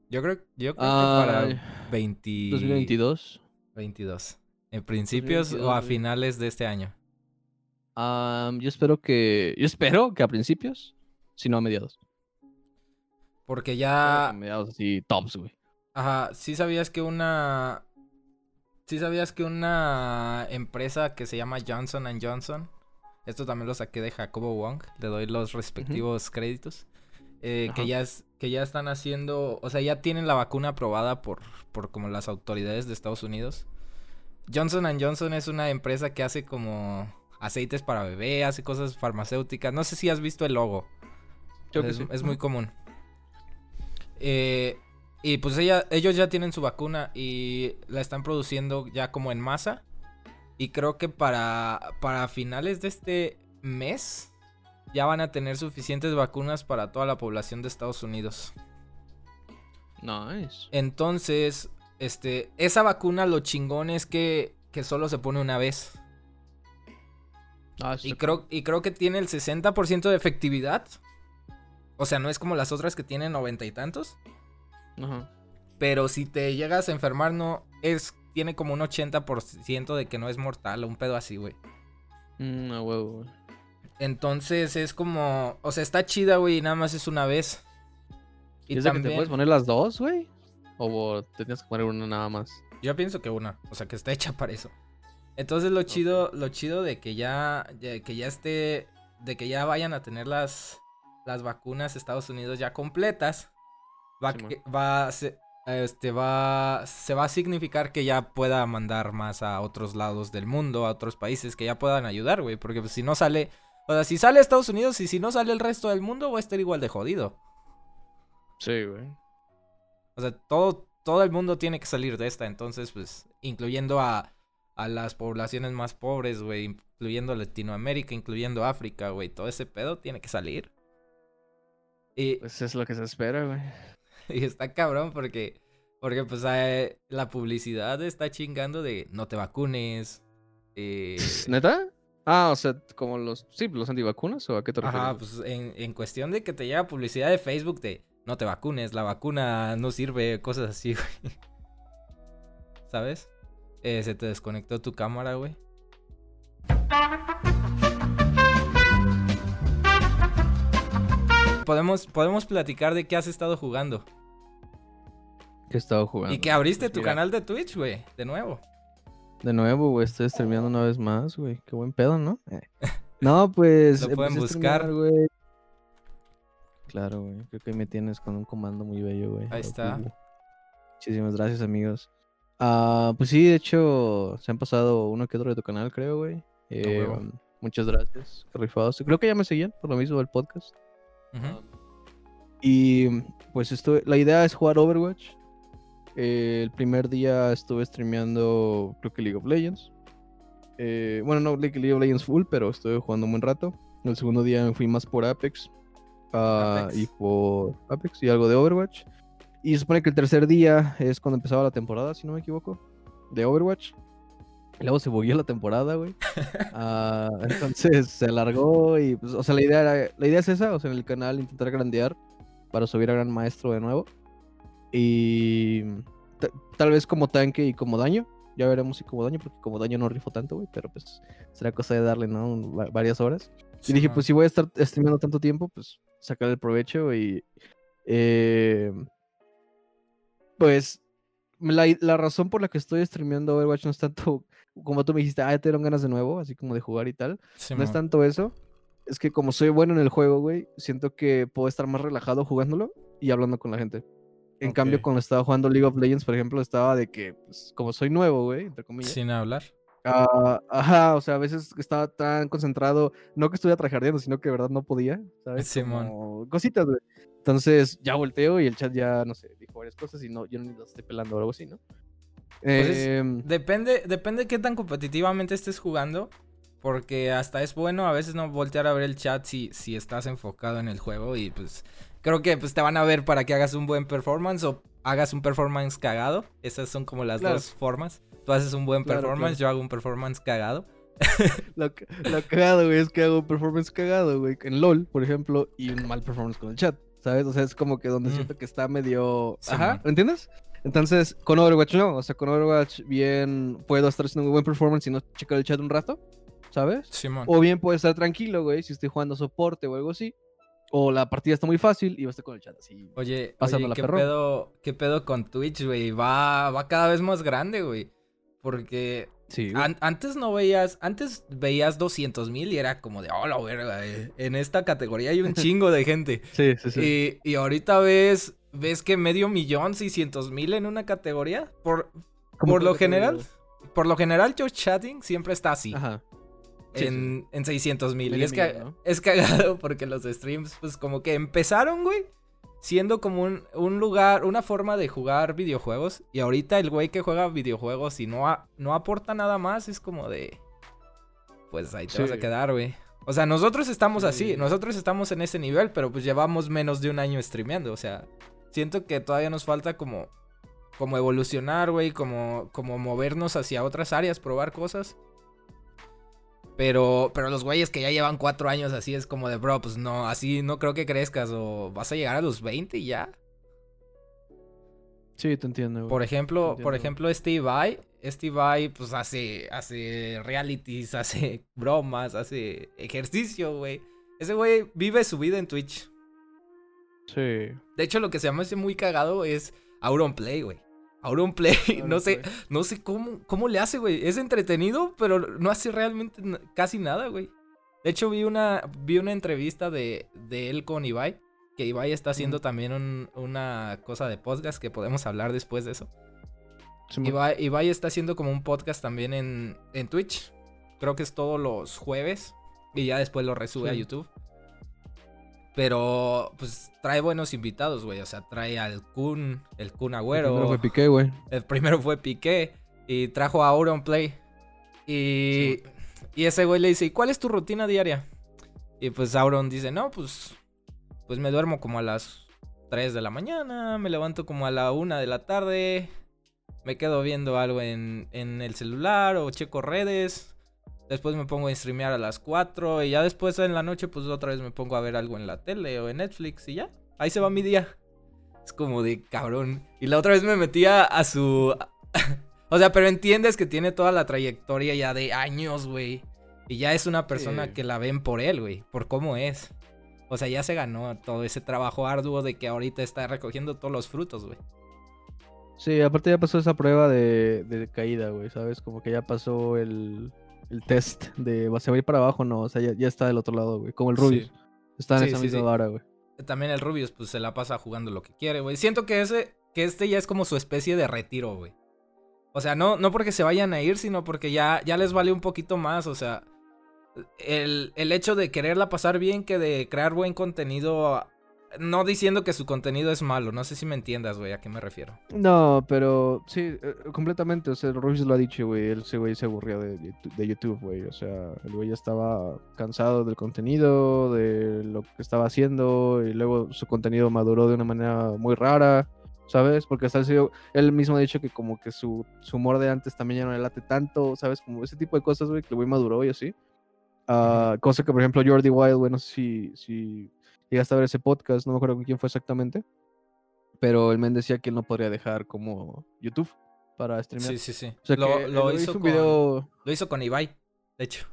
Yo creo, yo creo que para 20... 2022. 22. ¿En principios o 2022, a finales de este año? Am, yo espero que. Yo espero que a principios, si no a mediados. Porque ya... mediados así, tops, güey. Ajá, sí sabías que una... Sí sabías que una empresa que se llama Johnson Johnson, esto también lo saqué de Jacobo Wong, le doy los respectivos créditos, eh, que, ya es, que ya están haciendo, o sea, ya tienen la vacuna aprobada por, por como las autoridades de Estados Unidos. Johnson Johnson es una empresa que hace como aceites para bebé, hace cosas farmacéuticas, no sé si has visto el logo. Que es, sí. es muy común. Eh, y pues ella, ellos ya tienen su vacuna y la están produciendo ya como en masa. Y creo que para, para finales de este mes ya van a tener suficientes vacunas para toda la población de Estados Unidos. Nice. Entonces, este, esa vacuna lo chingón es que, que solo se pone una vez. Ah, Y creo, y creo que tiene el 60% de efectividad. O sea, no es como las otras que tienen noventa y tantos. Ajá. Pero si te llegas a enfermar, no es. Tiene como un 80% de que no es mortal o un pedo así, güey. Mm, a huevo, güey. Entonces es como. O sea, está chida, güey, y nada más es una vez. Y ¿Es de que te puedes poner las dos, güey? ¿O te tienes que poner una nada más? Yo pienso que una. O sea, que está hecha para eso. Entonces lo chido, lo chido de que ya, ya- que ya esté. De que ya vayan a tener las. Las vacunas Estados Unidos ya completas. Va, que- va, se, este, va, se va a significar que ya pueda mandar más a otros lados del mundo, a otros países que ya puedan ayudar, güey. Porque pues, si no sale, o sea, si sale Estados Unidos y si no sale el resto del mundo, va a estar igual de jodido. Sí, güey. O sea, todo, todo el mundo tiene que salir de esta, entonces, pues, incluyendo a, a las poblaciones más pobres, güey, incluyendo Latinoamérica, incluyendo África, güey, todo ese pedo tiene que salir. Y, Pues es lo que se espera, güey. y está cabrón porque, porque pues, eh, la publicidad está chingando de no te vacunes. eh, ¿Neta? Ah, o sea, como los. Sí, los antivacunas o a qué te refieres? Ajá, pues en, en cuestión de que te llega publicidad de Facebook de no te vacunes, la vacuna no sirve, cosas así, güey. ¿Sabes? Eh, se te desconectó tu cámara, güey. Podemos, podemos platicar de qué has estado jugando. Que he estado jugando. y que abriste Pues tu mira, canal de Twitch, güey. De nuevo. De nuevo, güey, estoy streameando una vez más, güey. Qué buen pedo, ¿no? Eh. No, pues. Lo pueden buscar. güey. Claro, güey. Creo que ahí me tienes con un comando muy bello, güey. Ahí está. Muchísimas gracias, amigos. Ah, pues sí, de hecho, se han pasado uno que otro de tu canal, creo, güey. Eh, um, muchas gracias. Rifados. Creo que ya me seguían por lo mismo del podcast. Y pues esto, la idea es jugar Overwatch. Eh, el primer día estuve streameando, creo que League of Legends. Eh, bueno, no League, League of Legends full, pero estuve jugando un buen rato. El segundo día me fui más por Apex. ah, Apex. Y por Apex y algo de Overwatch. Y se supone que el tercer día es cuando empezaba la temporada, si no me equivoco, de Overwatch. Y luego se bugueó la temporada, güey. Ah, entonces se alargó y, pues, o sea, la idea, era- la idea es esa, o sea, en el canal intentar grandear para subir a Gran Maestro de nuevo. Y ta- tal vez como tanque y como daño. Ya veremos si como daño, porque como daño no rifo tanto, güey, pero pues será cosa de darle, ¿no? Un- varias horas. Y dije, pues si voy a estar streamando tanto tiempo, pues sacar el provecho y... eh, pues la, la razón por la que estoy streameando Overwatch no es tanto como tú me dijiste, ah, te dieron ganas de nuevo, así como de jugar y tal. No Simón. es tanto eso, es que como soy bueno en el juego, güey, siento que puedo estar más relajado jugándolo y hablando con la gente. En cambio, Ok. cuando estaba jugando League of Legends, por ejemplo, estaba de que, pues, como soy nuevo, güey, entre comillas. Sin hablar. Ah, ajá, o sea, a veces estaba tan concentrado, no que estuviera trajardeando, sino que de verdad no podía, ¿sabes? Simón. Como cositas, güey. Entonces ya volteo y el chat ya, no sé, dijo varias cosas y no, yo no las estoy pelando o algo así, ¿no? Pues es- Em, Depende, depende qué tan competitivamente estés jugando. Porque hasta es bueno a veces no voltear a ver el chat si, si estás enfocado en el juego. Y pues creo que pues te van a ver para que hagas un buen performance o hagas un performance cagado. Esas son como las Claro. dos formas. Tú haces un buen Claro, performance, claro. yo hago un performance cagado. Lo, lo cagado, güey, es que hago un performance cagado, güey, en LOL, por ejemplo, y un mal performance con el chat, ¿sabes? O sea, es como que donde Mm. siento que está medio... Sí, Ajá, man. ¿me entiendes? Entonces, con Overwatch no, o sea, con Overwatch bien puedo estar haciendo un buen performance y no checar el chat un rato, ¿sabes? Simón. O bien puedo estar tranquilo, güey, si estoy jugando soporte o algo así. O la partida está muy fácil y va a estar con el chat así. Oye, Pásame oye, la ¿qué perro. pedo, ¿qué pedo con Twitch, güey? Va, va cada vez más grande, güey. Porque Sí, an- antes no veías, antes veías 200 mil y era como de, oh, la verga, eh, en esta categoría hay un chingo de gente. sí, sí. sí. Y, y ahorita ves, ves que medio millón, 600 mil en una categoría. Por, ¿Cómo por lo general, por lo general, Josh Chatting siempre está así. Ajá. Sí, sí. en, en 600 mil. Y es, que, millón, ¿no? es cagado porque los streams, pues como que empezaron, güey, siendo como un, un lugar, una forma de jugar videojuegos. Y ahorita el güey que juega videojuegos y no, a- no aporta nada más, es como de. Pues ahí te vas a Sí. quedar, güey. O sea, nosotros estamos así, Sí. nosotros estamos en ese nivel, pero pues llevamos menos de un año streameando. O sea, siento que todavía nos falta como. Como evolucionar, güey, como, como movernos hacia otras áreas, probar cosas. Pero, pero los güeyes que ya llevan cuatro años así es como de, bro, pues no, así no creo que crezcas o vas a llegar a los 20 y ya. Sí, te entiendo. güey. Por ejemplo, por ejemplo, este Ibai, este Ibai, pues hace, hace realities, hace bromas, hace ejercicio, güey. Ese güey vive su vida en Twitch. Sí. De hecho, lo que se llama ese muy cagado es Auronplay, güey. Auronplay, no sé, no sé cómo, cómo le hace, güey. Es entretenido, pero no hace realmente casi nada, güey. De hecho, vi una, vi una entrevista de, de él con Ibai. Que Ibai está haciendo también un- una cosa de podcast que podemos hablar después de eso. Sí, Ibai, Ibai está haciendo como un podcast también en, en Twitch. Creo que es todos los jueves. Y ya después lo resube a. YouTube. Pero, pues, trae buenos invitados, güey. O sea, trae al Kun, el Kun el Agüero. primero fue Piqué, güey. El primero fue Piqué. Y trajo a Auronplay. Y, y ese güey le dice, ¿y cuál es tu rutina diaria? Y pues Auron dice, no, pues, pues me duermo como a las 3 de la mañana, me levanto como a la 1 de la tarde, me quedo viendo algo en, en el celular o checo redes. Después me pongo a streamear a las 4 y ya después en la noche pues otra vez me pongo a ver algo en la tele o en Netflix y ya. Ahí se va mi día. Es como de cabrón. Y la otra vez me metía a su... o sea, pero entiendes que tiene toda la trayectoria ya de años, güey. Y ya es una persona Sí. que la ven por él, güey. Por cómo es. O sea, ya se ganó todo ese trabajo arduo de que ahorita está recogiendo todos los frutos, güey. Sí, aparte ya pasó esa prueba de, de caída, güey, ¿sabes? Como que ya pasó el, el test de ¿se va a ir para abajo? No, o sea, ya, ya está del otro lado, güey. Como el Sí. Rubius. Está en Sí, esa sí, misma vara, güey. También el Rubius, pues se la pasa jugando lo que quiere, güey. Siento que ese, que este ya es como su especie de retiro, güey. O sea, no, no porque se vayan a ir, sino porque ya, ya les vale un poquito más. O sea, el, el hecho de quererla pasar bien que de crear buen contenido. No diciendo que su contenido es malo, no sé si me entiendas, güey, a qué me refiero. No, pero sí, eh, completamente. O sea, Rubius lo ha dicho, güey. Él, ese güey se aburrió de, de YouTube, güey. O sea, el güey ya estaba cansado del contenido, de lo que estaba haciendo. Y luego su contenido maduró de una manera muy rara, ¿sabes? Porque hasta él, mismo ha dicho que como que su, su humor de antes también ya no le late tanto, ¿sabes? Como ese tipo de cosas, güey, que el güey maduró y así. Ah, Cosa que, por ejemplo, Jordi Wild, güey, no sé si, si llegaste a ver ese podcast, no me acuerdo con quién fue exactamente. Pero el men decía que él no podría dejar como YouTube para streamear. Sí, sí, sí. O sea, lo, que lo hizo un con, video. lo hizo con Ibai, de hecho.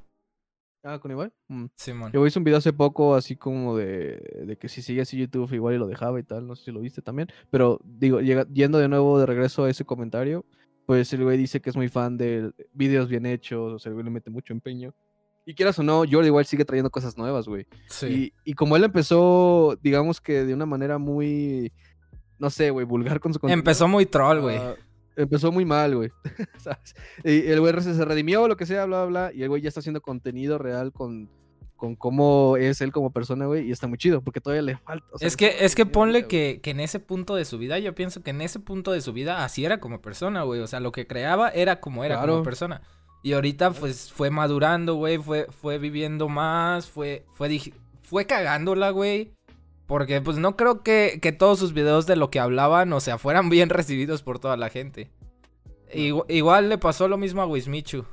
Ah, con Ibai. Mm. Simón. Yo hice un video hace poco así como de, de que si sigue así YouTube igual y lo dejaba y tal, no sé si lo viste también, pero digo, llega- yendo de nuevo de regreso a ese comentario, pues el güey dice que es muy fan de videos bien hechos, o sea, el güey le mete mucho empeño. Y quieras o no, Jordi igual sigue trayendo cosas nuevas, güey. Sí. Y, y como él empezó, digamos que de una manera muy, no sé, güey, vulgar con su contenido. Empezó muy troll, güey. Ah, empezó muy mal, güey. ¿Sabes? Y el güey se se redimió, lo que sea, bla, bla, bla. Y el güey ya está haciendo contenido real con, con cómo es él como persona, güey. Y está muy chido, porque todavía le falta. o sea, es que, es que ponle que, que en ese punto de su vida, yo pienso que en ese punto de su vida así era como persona, güey. O sea, lo que creaba era como era como persona. Y ahorita, pues, fue madurando, güey. Fue, fue viviendo más. Fue, fue, fue cagándola, güey. Porque, pues, no creo que, que todos sus videos de lo que hablaban, o sea, fueran bien recibidos por toda la gente. Igu- igual le pasó lo mismo a Wismichu.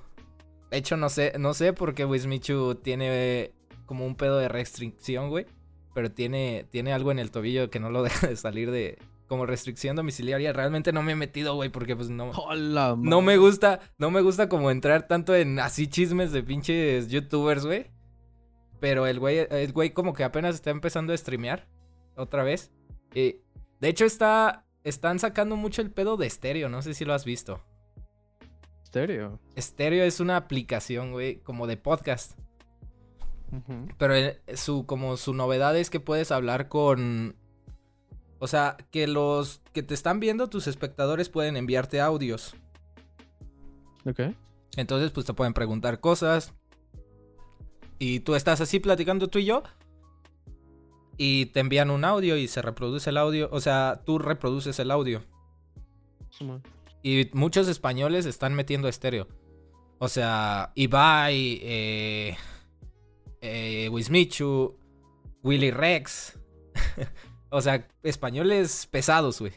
De hecho, no sé, no sé por qué Wismichu tiene como un pedo de restricción, güey. pero tiene, tiene algo en el tobillo que no lo deja de salir de como restricción domiciliaria. Realmente no me he metido, güey, porque pues no. Hola, No me gusta, no me gusta como entrar tanto en así chismes de pinches youtubers, güey. Pero el güey, el güey como que apenas está empezando a streamear otra vez. Y de hecho está, están sacando mucho el pedo de estéreo, no sé si lo has visto. ¿Estéreo? Estéreo es una aplicación, güey, como de podcast. Pero eh, su, como su novedad es que puedes hablar con. O sea, que los que te están viendo, tus espectadores pueden enviarte audios. Ok. Entonces, pues te pueden preguntar cosas. Y tú estás así platicando tú y yo. Y te envían un audio y se reproduce el audio. O sea, tú reproduces el audio. Y muchos españoles están metiendo estéreo. O sea, Ibai, eh, eh, Wismichu, Willy Rex. o sea, españoles pesados, güey.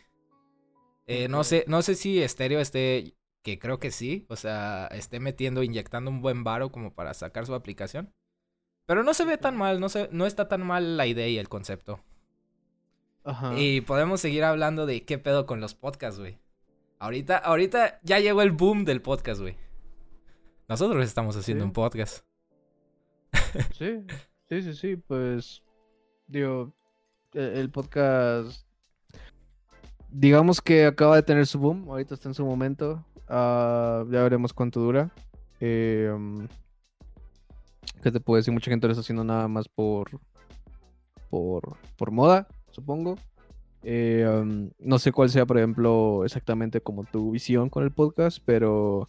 Eh, no, sé, no sé si estéreo esté, que creo que sí. O sea, esté metiendo, inyectando un buen varo como para sacar su aplicación. Pero no se ve tan mal, no, se, no está tan mal la idea y el concepto. Ajá. Y podemos seguir hablando de qué pedo con los podcasts, güey. Ahorita, ahorita ya llegó el boom del podcast, güey. Nosotros estamos haciendo Sí. un podcast. Sí, sí, sí, sí, pues digo, el podcast, digamos que acaba de tener su boom, ahorita está en su momento, ah, ya veremos cuánto dura. Eh, um, ¿Qué te puedo decir? Mucha gente lo está haciendo nada más por, por, por moda, supongo. Eh, um, no sé cuál sea, por ejemplo, exactamente como tu visión con el podcast, pero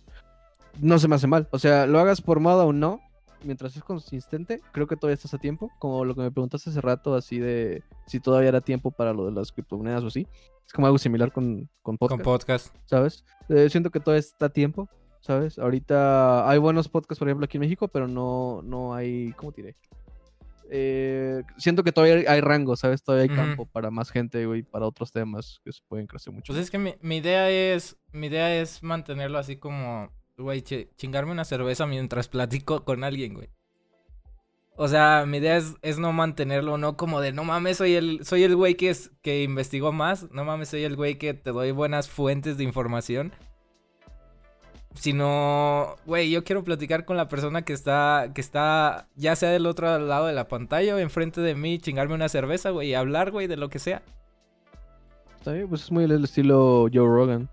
no se me hace mal. O sea, lo hagas por moda o no, mientras es consistente, creo que todavía estás a tiempo. Como lo que me preguntaste hace rato, así de si todavía era tiempo para lo de las criptomonedas o así. Es como algo similar con, con podcast, Con podcast. ¿sabes? Eh, siento que todavía está a tiempo, ¿sabes? Ahorita hay buenos podcasts, por ejemplo, aquí en México, pero no, no hay, ¿cómo diré? Eh, siento que todavía hay- rango, ¿sabes? Todavía hay campo para más gente, güey, para otros temas que se pueden crecer mucho. Pues es que mi, mi idea es. Mi idea es mantenerlo así como. Güey, chi- chingarme una cerveza mientras platico con alguien, güey. O sea, mi idea es, es no mantenerlo, no como de no mames, soy el, soy el güey que es, que investigó más, no mames, soy el güey que te doy buenas fuentes de información. Sino, güey, yo quiero platicar con la persona que está, que está, ya sea del otro lado de la pantalla o enfrente de mí, chingarme una cerveza, güey, y hablar, güey, de lo que sea. Está bien, pues es muy el estilo Joe Rogan.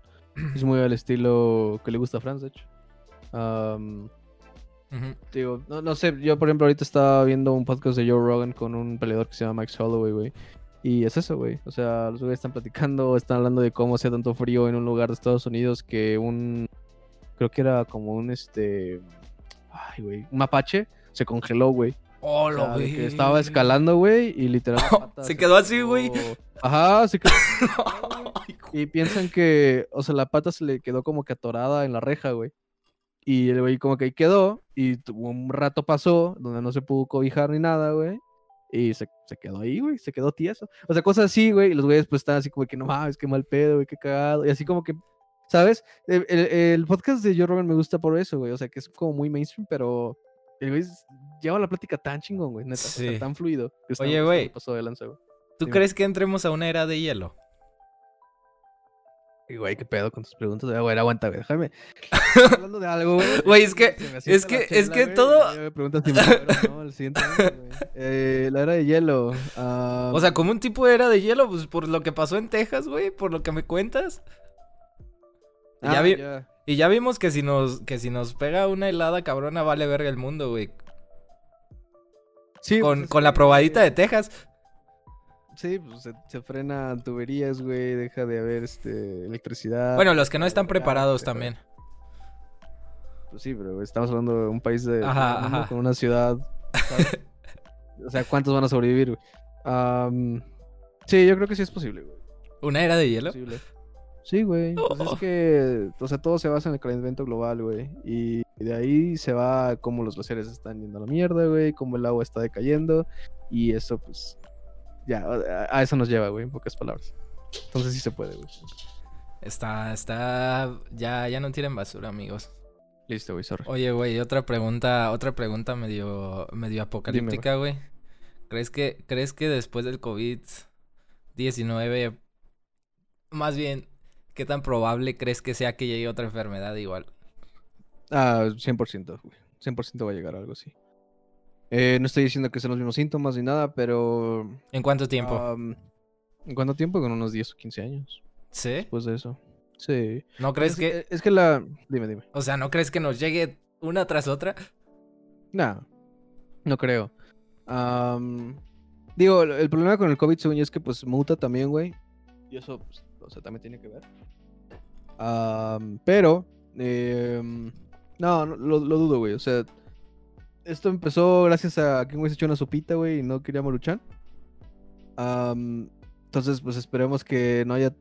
Es muy al estilo que le gusta a Franz, de hecho. Ujú. digo, no, no sé, yo por ejemplo ahorita estaba viendo un podcast de Joe Rogan con un peleador que se llama Max Holloway, güey. Y es eso, güey. O sea, los güeyes están platicando, están hablando de cómo hacía tanto frío en un lugar de Estados Unidos que un... Creo que era como un, este... Ay, güey. Un mapache se congeló, güey. Oh, O sea, que estaba escalando, güey, y literal... pata Se quedó así, güey. Ajá, se quedó... Y piensan que, o sea, la pata se le quedó como que atorada en la reja, güey. Y el güey como que ahí quedó. Y un rato pasó donde no se pudo cobijar ni nada, güey. Y se, se quedó ahí, güey. Se quedó tieso. O sea, cosas así, güey. Y los güeyes pues están así como que no mames, qué mal pedo, güey, qué cagado. Y así como que, ¿sabes? El, el- el podcast de Joe Rogan me gusta por eso, güey. O sea, que es como muy mainstream, pero el güey lleva la plática tan chingón, güey. Neta. O sea, Sí. tan fluido. que Oye, güey. pasado de lanza, güey. ¿Tú Dime. crees que entremos a una era de hielo? Y, güey, qué pedo con tus preguntas. güey, Güey, aguanta, güey. Déjame. Hablando de algo, güey. Güey, es que- es que- es que güey, todo- y ya me preguntas si me muero o no el siguiente año, güey. Eh, la era de hielo. ah, O sea, como un tipo de era de hielo, pues por lo que pasó en Texas, güey, por lo que me cuentas. ah, ya vi- ya. Y ya vimos que si nos, que si nos pega una helada cabrona, vale verga el mundo, güey. Sí, Con, pues, es con la probadita de Texas. Sí, pues se, se frenan tuberías, güey. Deja de haber este, electricidad. Bueno, los que no están preparados también. Pues sí, pero estamos hablando de un país de Ajá, ajá. con una ciudad. ¿sabes? o sea, ¿cuántos van a sobrevivir, güey? Sí, yo creo que sí es posible, güey. ¿Una era de hielo? posible. Sí, güey. Pues Oh. es que, o sea, todo se basa en el calentamiento global, güey. Y de ahí se va cómo los glaciares están yendo a la mierda, güey, cómo el agua está decayendo. Y eso, pues, ya, a, a eso nos lleva, güey, en pocas palabras. Entonces sí se puede, güey. Está, está. Ya, ya no tiren basura, amigos. Listo, güey, sorry. Oye, güey, otra pregunta, otra pregunta medio, medio apocalíptica, güey. ¿Crees que, ¿Crees que después del COVID-19, más bien, qué tan probable crees que sea que llegue otra enfermedad igual? Ah, 100%, güey. 100% va a llegar algo así. Eh, no estoy diciendo que sean los mismos síntomas ni nada, pero... ¿En cuánto tiempo? ¿En cuánto tiempo? Con unos 10 o 15 años. ¿Sí? Después de eso. Sí. ¿No crees es que, Es que la... Dime, dime. o sea, no crees que nos llegue una tras otra? Nah, no creo. Am, digo, el, problema con el COVID, según yo, es que pues muta también, güey. Y eso, pues, o sea, también tiene que ver. Am, pero, em, no, no, lo, lo dudo, güey. O sea, esto empezó gracias a que se echó una sopita, güey, y no quería maruchan. Am, entonces, pues esperemos que no haya...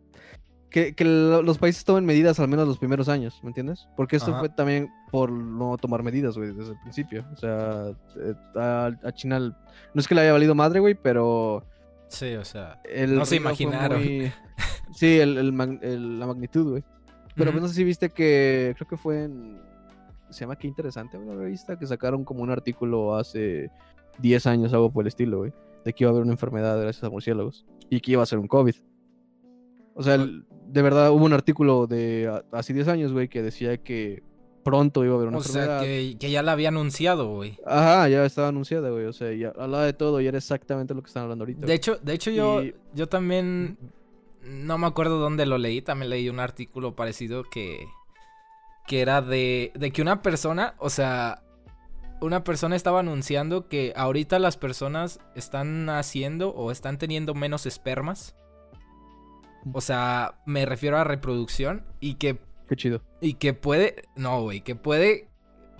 Que, que lo- los países tomen medidas al menos los primeros años, ¿me entiendes? Porque esto Ajá. fue también por no tomar medidas, güey, desde el principio. O sea, eh, a, a China no es que le haya valido madre, güey, pero Sí, o sea. el No se imaginaron. muy- Sí, el, el el- la magnitud, güey. Pero pues no sé si viste que creo que fue en se llama Qué interesante, una revista que sacaron como un artículo hace 10 años algo por el estilo, güey, de que iba a haber una enfermedad gracias a murciélagos y que iba a ser un COVID. O sea, el- de verdad hubo un artículo de a- hace 10 años, güey, que decía que pronto iba a haber una O sea, enfermedad. que, que ya la había anunciado, güey. Ajá, ya estaba anunciada, güey. O sea, ya hablaba de todo y era exactamente lo que están hablando ahorita. De hecho, de hecho yo, Y- yo también no me acuerdo dónde lo leí, también leí un artículo parecido que que era de de que una persona, o sea, una persona estaba anunciando que ahorita las personas están haciendo o están teniendo menos espermas. O sea, me refiero a reproducción y que Qué chido. y que puede, no, güey, que puede,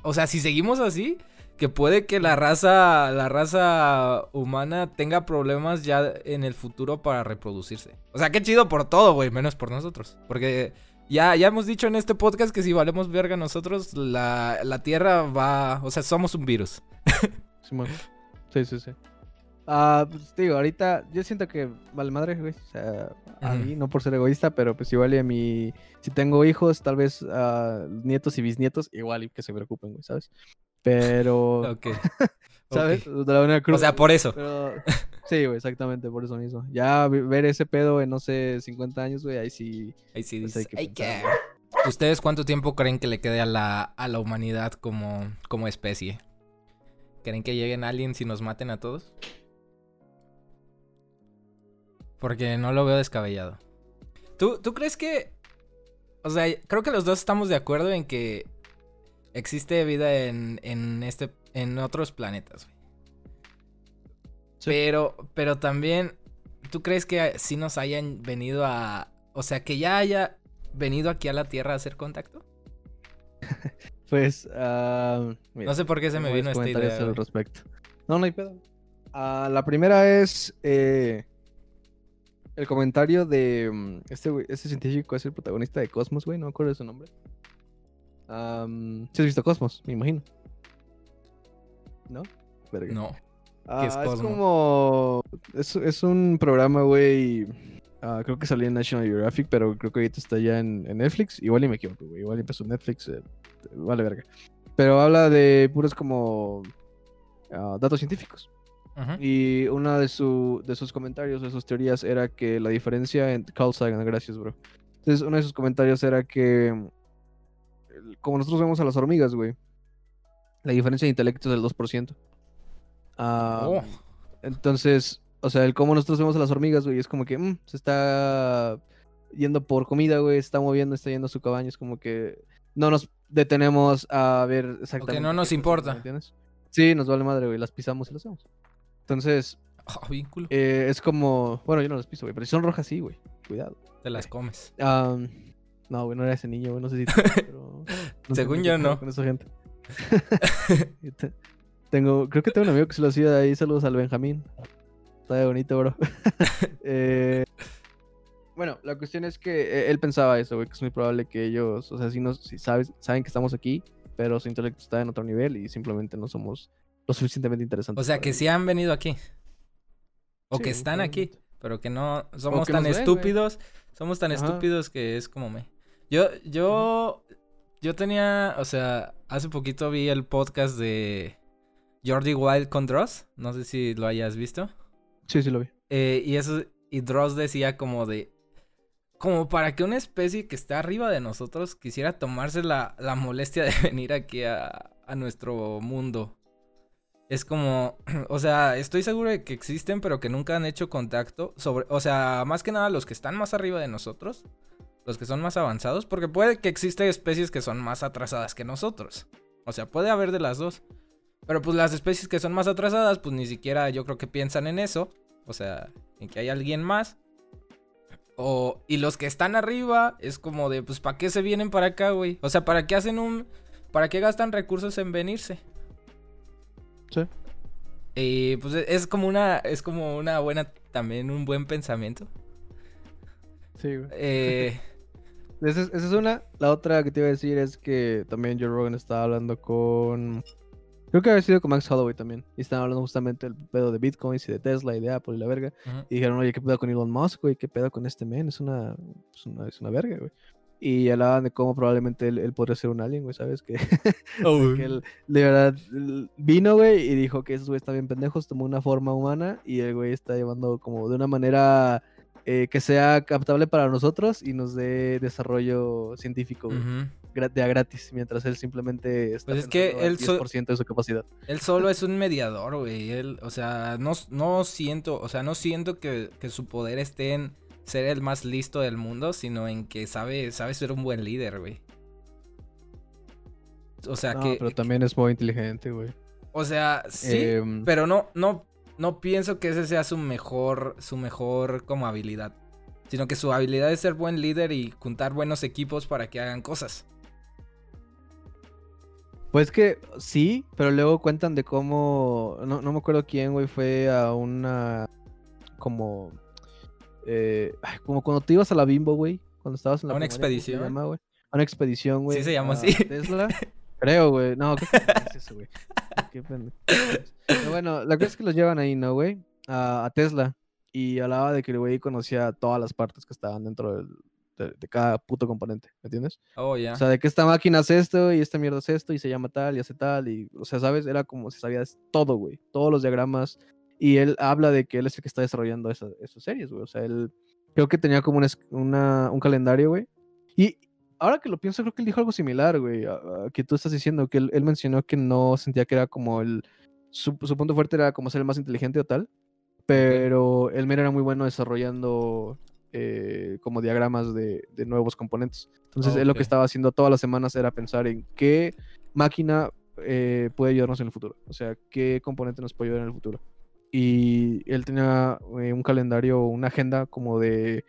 o sea, si seguimos así, que puede que la raza, la raza humana tenga problemas ya en el futuro para reproducirse. O sea, qué chido por todo, güey, menos por nosotros. Porque ya, ya hemos dicho en este podcast que si valemos verga nosotros, la, la Tierra va, o sea, somos un virus. Simón. Sí, sí, sí. Ah, pues digo, ahorita yo siento que vale madre, güey. O sea, a mí, no por ser egoísta, pero pues igual y a mi. Si tengo hijos, tal vez ah, nietos y bisnietos, igual y que se preocupen, güey, ¿sabes? Pero. Ok. ¿Sabes? ok. De la manera O sea, por eso. Pero, sí, güey, exactamente, por eso mismo. Ya ver ese pedo en, no sé, 50 años, güey, ahí sí. Ahí sí pues hay dices. ¿Ustedes cuánto tiempo creen que le quede a la, a la humanidad como, como especie? ¿Creen que lleguen aliens y nos maten a todos? Porque no lo veo descabellado. ¿Tú, ¿Tú crees que... O sea, creo que los dos estamos de acuerdo en que existe vida en, en, este, en otros planetas. Sí. Pero, pero también, ¿tú crees que sí nos hayan venido a... O sea, que ya haya venido aquí a la Tierra a hacer contacto? Pues, ah, mira, No sé por qué se me vino esta idea. al respecto. No, no hay pedo. Ah, la primera es eh, el comentario de mm, este, este científico, es el protagonista de Cosmos, güey, no me acuerdo de su nombre. si has visto Cosmos, me imagino. ¿No? Verga. No. Ah, es es Cosmos? como. Es, es un programa, güey. ah, creo que salía en National Geographic, pero creo que ahorita está ya en, en Netflix. Igual y me equivoco, güey. Igual empezó en Netflix. eh, vale, verga. Pero habla de puros como. ah, datos científicos. Y una de, su, de sus comentarios, de sus teorías, era que la diferencia entre. Carl Sagan, gracias, bro. Entonces, uno de sus comentarios era que. Como nosotros vemos a las hormigas, güey. La diferencia de intelecto es del 2%. Oh. entonces, o sea, el cómo nosotros vemos a las hormigas, güey, es como que mm, se está yendo por comida, güey, se está moviendo, está yendo a su cabaña, es como que no nos detenemos a ver exactamente. no qué nos importa. ¿me entiendes? Sí, nos vale madre, güey, las pisamos y las hacemos. Entonces, eh, es como, bueno, yo no las piso, güey, pero si son rojas, sí, güey, cuidado. Te las comes. No, güey, no era ese niño, güey, no sé si... pero no sé Según yo, no. Con esa gente. Tengo, creo que tengo un amigo que se lo hacía ahí, saludos al Benjamín. Está de bonito, bro. Eh, bueno, la cuestión es que eh, él pensaba eso, güey, que es muy probable que ellos, o sea, sí, nos, sí sabes, saben que estamos aquí, pero su intelecto está en otro nivel y simplemente no somos lo suficientemente interesantes. O sea, que sí han venido aquí. O Sí, que están aquí. Pero que no somos que tan ven, estúpidos. Somos tan Ajá. estúpidos que es como me. Yo, yo, yo tenía, o sea, hace poquito vi el podcast de, Jordi Wild con Dross. No sé si lo hayas visto. Sí, sí lo vi. Eh, y eso, y Dross decía como de, como para que una especie que está arriba de nosotros quisiera tomarse la, la molestia de venir aquí a, a nuestro mundo. Es como, o sea, estoy seguro de que existen, pero que nunca han hecho contacto sobre, o sea, más que nada los que están más arriba de nosotros, los que son más avanzados, porque puede que existen especies que son más atrasadas que nosotros. O sea, puede haber de las dos. Pero pues las especies que son más atrasadas, pues ni siquiera yo creo que piensan en eso. O sea, en que hay alguien más. O, y los que están arriba es como de, pues, ¿para qué se vienen para acá, güey? O sea, ¿para qué hacen un... ¿Para qué gastan recursos en venirse? Sí. Y pues es como una, es como una buena, también un buen pensamiento. Sí, güey. Eh, Esa es, esa es una. La otra que te iba a decir es que también Joe Rogan estaba hablando con. Creo que había sido con Max Holloway también. Y estaban hablando justamente del pedo de bitcoins y de Tesla y de Apple y la verga. ujú. Y dijeron, oye, ¿qué pedo con Elon Musk, güey? ¿Qué pedo con este men? Es una, es una, es una verga, güey. Y hablaban de cómo probablemente él, él podría ser un alien, güey, ¿sabes? Que, que él, de verdad, vino, güey, y dijo que esos güey están bien pendejos, tomó una forma humana y el güey está llevando como de una manera eh, que sea captable para nosotros y nos dé desarrollo científico, güey, Ujú. gra- de a gratis, mientras él simplemente está Pues es que él so- 10% de su capacidad. Él solo es un mediador, güey. Él, o sea, no, no siento, o sea, no siento que, que su poder esté en ser el más listo del mundo, sino en que sabe, sabe ser un buen líder, güey. O sea No, que, pero también es muy inteligente, güey. o sea, sí, Em, pero no, no, no pienso que ese sea su mejor, su mejor como habilidad. Sino que su habilidad es ser buen líder y juntar buenos equipos para que hagan cosas. Pues que sí, pero luego cuentan de cómo. No, no me acuerdo quién, güey, fue a una. Como. eh, como cuando te ibas a la Bimbo, güey. Cuando estabas en la. ¿A una primaria, ¿cómo se expedición? llama, güey? A una expedición, güey. Sí se llama así. Tesla. Creo, güey. No, ¿qué es eso, güey? Qué pendejo. Pero bueno, la cosa es que los llevan ahí, ¿no, güey? A, a Tesla. Y hablaba de que el güey conocía todas las partes que estaban dentro del- de, de cada puto componente, ¿me entiendes? Oh, ya. O sea, de que esta máquina hace esto y esta mierda hace esto y se llama tal y hace tal y, o sea, ¿sabes? Era como si sabías todo, güey, todos los diagramas y él habla de que él es el que está desarrollando esa- esas series, güey, o sea, él creo que tenía como un, es- una- un calendario, güey. Y ahora que lo pienso, creo que él dijo algo similar, güey, a, a que tú estás diciendo, que él, él mencionó que no sentía que era como el, su, su punto fuerte era como ser el más inteligente o tal, pero el men era muy bueno desarrollando eh, como diagramas de, de nuevos componentes. Entonces, él lo que estaba haciendo todas las semanas era pensar en qué máquina eh, puede ayudarnos en el futuro. O sea, qué componente nos puede ayudar en el futuro. Y él tenía eh, un calendario, una agenda como de,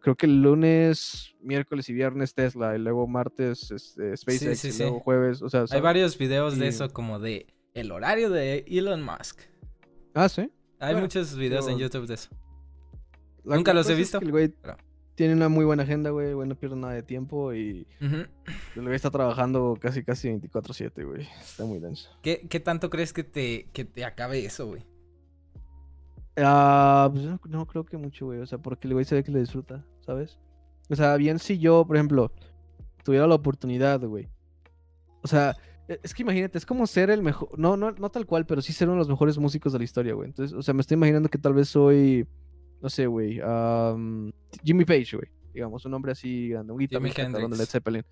creo que el lunes, miércoles y viernes Tesla, y luego martes este, SpaceX, sí, y sí. luego jueves, o sea, Hay ¿sabes? varios videos de eso, como de el horario de Elon Musk. Ah, sí. Hay muchos videos en yo- YouTube de eso. La- Nunca los he cosa es visto, que el güey pero- tiene una muy buena agenda, güey, güey no pierde nada de tiempo y el güey está trabajando casi casi 24/7, güey. Está muy denso. ¿Qué, qué tanto crees que te, que te acabe eso, güey? Ah, pues no, no creo que mucho, güey. O sea, porque el güey se ve que lo disfruta, ¿sabes? O sea, bien si yo, por ejemplo, tuviera la oportunidad, güey. O sea, e- es que imagínate, es como ser el mejor, no, no, no tal cual, pero sí ser uno de los mejores músicos de la historia, güey. Entonces, o sea, me estoy imaginando que tal vez soy, no sé, güey, am, Jimmy Page, güey. Digamos, un hombre así grande, un guitarrista de. Led Zeppelin.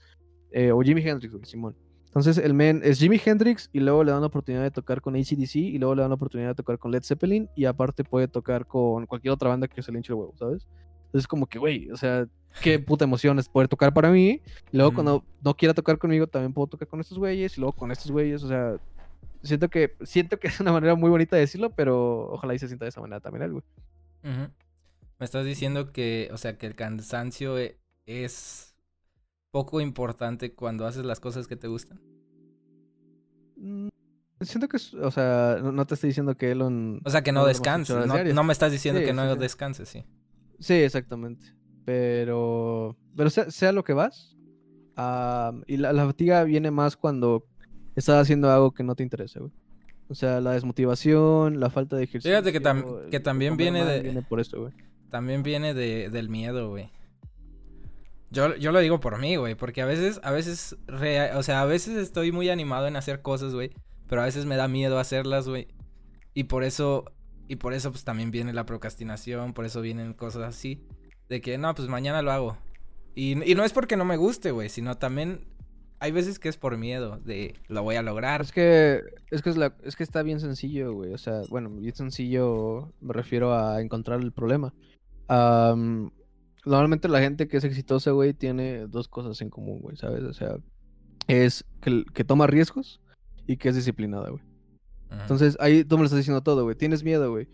Eh, o Jimi Hendrix, güey, Simón. Entonces, el men es Jimi Hendrix y luego le dan la oportunidad de tocar con ACDC y luego le dan la oportunidad de tocar con Led Zeppelin y aparte puede tocar con cualquier otra banda que se le hinche el huevo, ¿sabes? Entonces, como que, güey, o sea, qué puta emoción es poder tocar para mí. Y luego, cuando no quiera tocar conmigo, también puedo tocar con estos güeyes y luego con estos güeyes, o sea, siento que, siento que es una manera muy bonita de decirlo, pero ojalá y se sienta de esa manera también él, Me estás diciendo que, o sea, que el cansancio e- es poco importante cuando haces las cosas que te gustan. Mm, Siento que, es- o sea, no, no te estoy diciendo que Elon... O sea, que no sus descanses. No, no me estás diciendo Sí, que no sí. descanses, sí. Sí, exactamente. Pero, pero sea, sea lo que vas. y la, la fatiga viene más cuando estás haciendo algo que no te interesa, güey. O sea, la desmotivación, la falta de ejercicio. Fíjate que tam- el- que también viene de- Viene por esto, güey. También viene de, del miedo, güey. Yo, yo lo digo por mí, güey, porque a veces, a veces, rea- o sea, a veces estoy muy animado en hacer cosas, güey, pero a veces me da miedo hacerlas, güey. Y por eso, y por eso pues también viene la procrastinación, por eso vienen cosas así, de que no, pues mañana lo hago. Y, y no es porque no me guste, güey, sino también hay veces que es por miedo de lo voy a lograr. Es que es que es, la, es que está bien sencillo, güey. O sea, bueno, bien sencillo me refiero a encontrar el problema. Am, normalmente la gente que es exitosa, güey, tiene dos cosas en común, güey, ¿sabes? O sea, es que, que toma riesgos y que es disciplinada, güey. Ajá. Entonces, ahí tú me lo estás diciendo todo, güey. Tienes miedo, güey.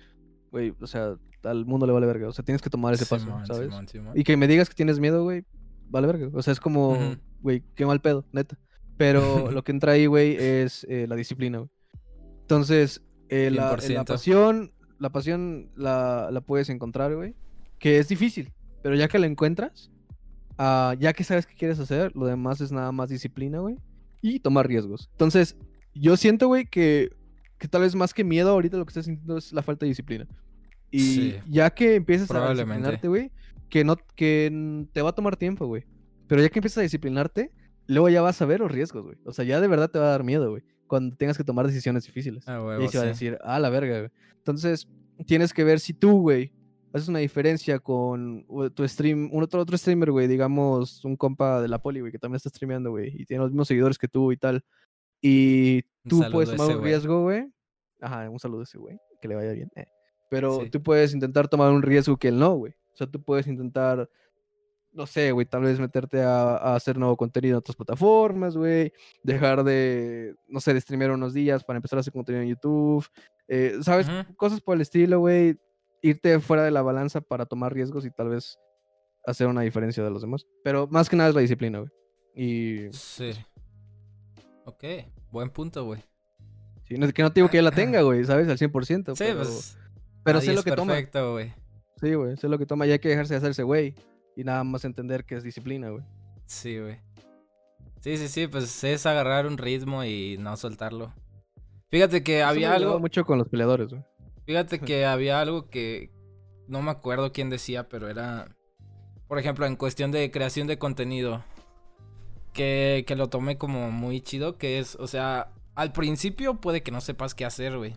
Güey, o sea, al mundo le vale verga. O sea, tienes que tomar ese paso, Simón, ¿sabes? Simón, Simón. Y que me digas que tienes miedo, güey, vale verga. O sea, es como. Güey, qué mal pedo, neta. Pero lo que entra ahí, güey, es eh, la disciplina, güey. Entonces, eh, la, eh, la 100%. pasión, la pasión la, la puedes encontrar, güey. Que es difícil, pero ya que la encuentras, ah, ya que sabes qué quieres hacer, lo demás es nada más disciplina, güey. Y tomar riesgos. Entonces, yo siento, güey, que, que tal vez más que miedo ahorita lo que estás sintiendo es la falta de disciplina. Y Sí. ya que empiezas a disciplinarte, güey, que no, que te va a tomar tiempo, güey. Pero ya que empiezas a disciplinarte, luego ya vas a ver los riesgos, güey. O sea, ya de verdad te va a dar miedo, güey. Cuando tengas que tomar decisiones difíciles. Ah, y huevo, ahí se va a sí. decir, ah, la verga, güey. Entonces, tienes que ver si tú, güey, haces una diferencia con tu stream, un otro, otro streamer, güey, digamos, un compa de la poli, güey, que también está streameando, güey, y tiene los mismos seguidores que tú y tal. Y tú puedes tomar ese un riesgo, güey. Ajá, un saludo a ese güey, que le vaya bien. eh. Pero Sí. tú puedes intentar tomar un riesgo que él no, güey. O sea, tú puedes intentar, no sé, güey, tal vez meterte a, a hacer nuevo contenido en otras plataformas, güey. Dejar de, no sé, de streamear unos días para empezar a hacer contenido en YouTube. eh, ¿Sabes? Cosas por el estilo, güey. Irte fuera de la balanza para tomar riesgos y tal vez hacer una diferencia de los demás. Pero más que nada es la disciplina, güey. Y Sí. Ok, buen punto, güey. sí, no, que no te digo que yo la tenga, güey, ¿sabes? Al 100%. Sí, pero, pues. pero sé lo que toma. perfecto, güey. Sí, güey, sé lo que toma y hay que dejarse de hacerse, güey. Y nada más entender que es disciplina, güey. Sí, güey. Sí, sí, sí, pues es agarrar un ritmo y no soltarlo. Fíjate que Eso había me algo, mucho con los peleadores, güey. fíjate que había algo que no me acuerdo quién decía, pero era, por ejemplo, en cuestión de creación de contenido, que, que lo tomé como muy chido, que es, o sea, al principio puede que no sepas qué hacer, güey.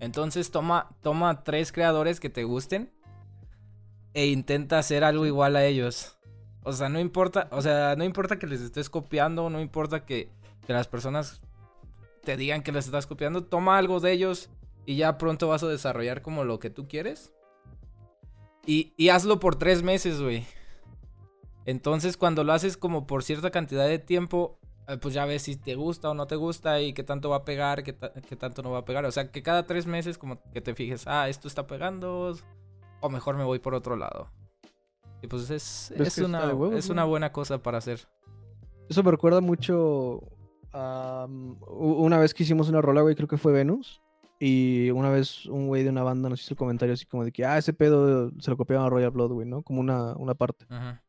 Entonces toma, toma tres creadores que te gusten e intenta hacer algo igual a ellos. O sea, no importa, o sea, no importa que les estés copiando, no importa que, que las personas te digan que les estás copiando, toma algo de ellos y ya pronto vas a desarrollar como lo que tú quieres. Y, y hazlo por tres meses, güey. Entonces, cuando lo haces como por cierta cantidad de tiempo, eh, pues ya ves si te gusta o no te gusta y qué tanto va a pegar, qué, qué tanto no va a pegar. O sea, que cada tres meses como que te fijes, ah, esto está pegando, o mejor me voy por otro lado. Y pues es, es una, huevos, es una buena cosa para hacer. Eso me recuerda mucho a um, una vez que hicimos una rola, güey, creo que fue Venus. Y una vez un güey de una banda nos hizo el comentario así como de que, ah, ese pedo se lo copiaban a Royal Blood, güey, ¿no? Como una, una parte. Ajá.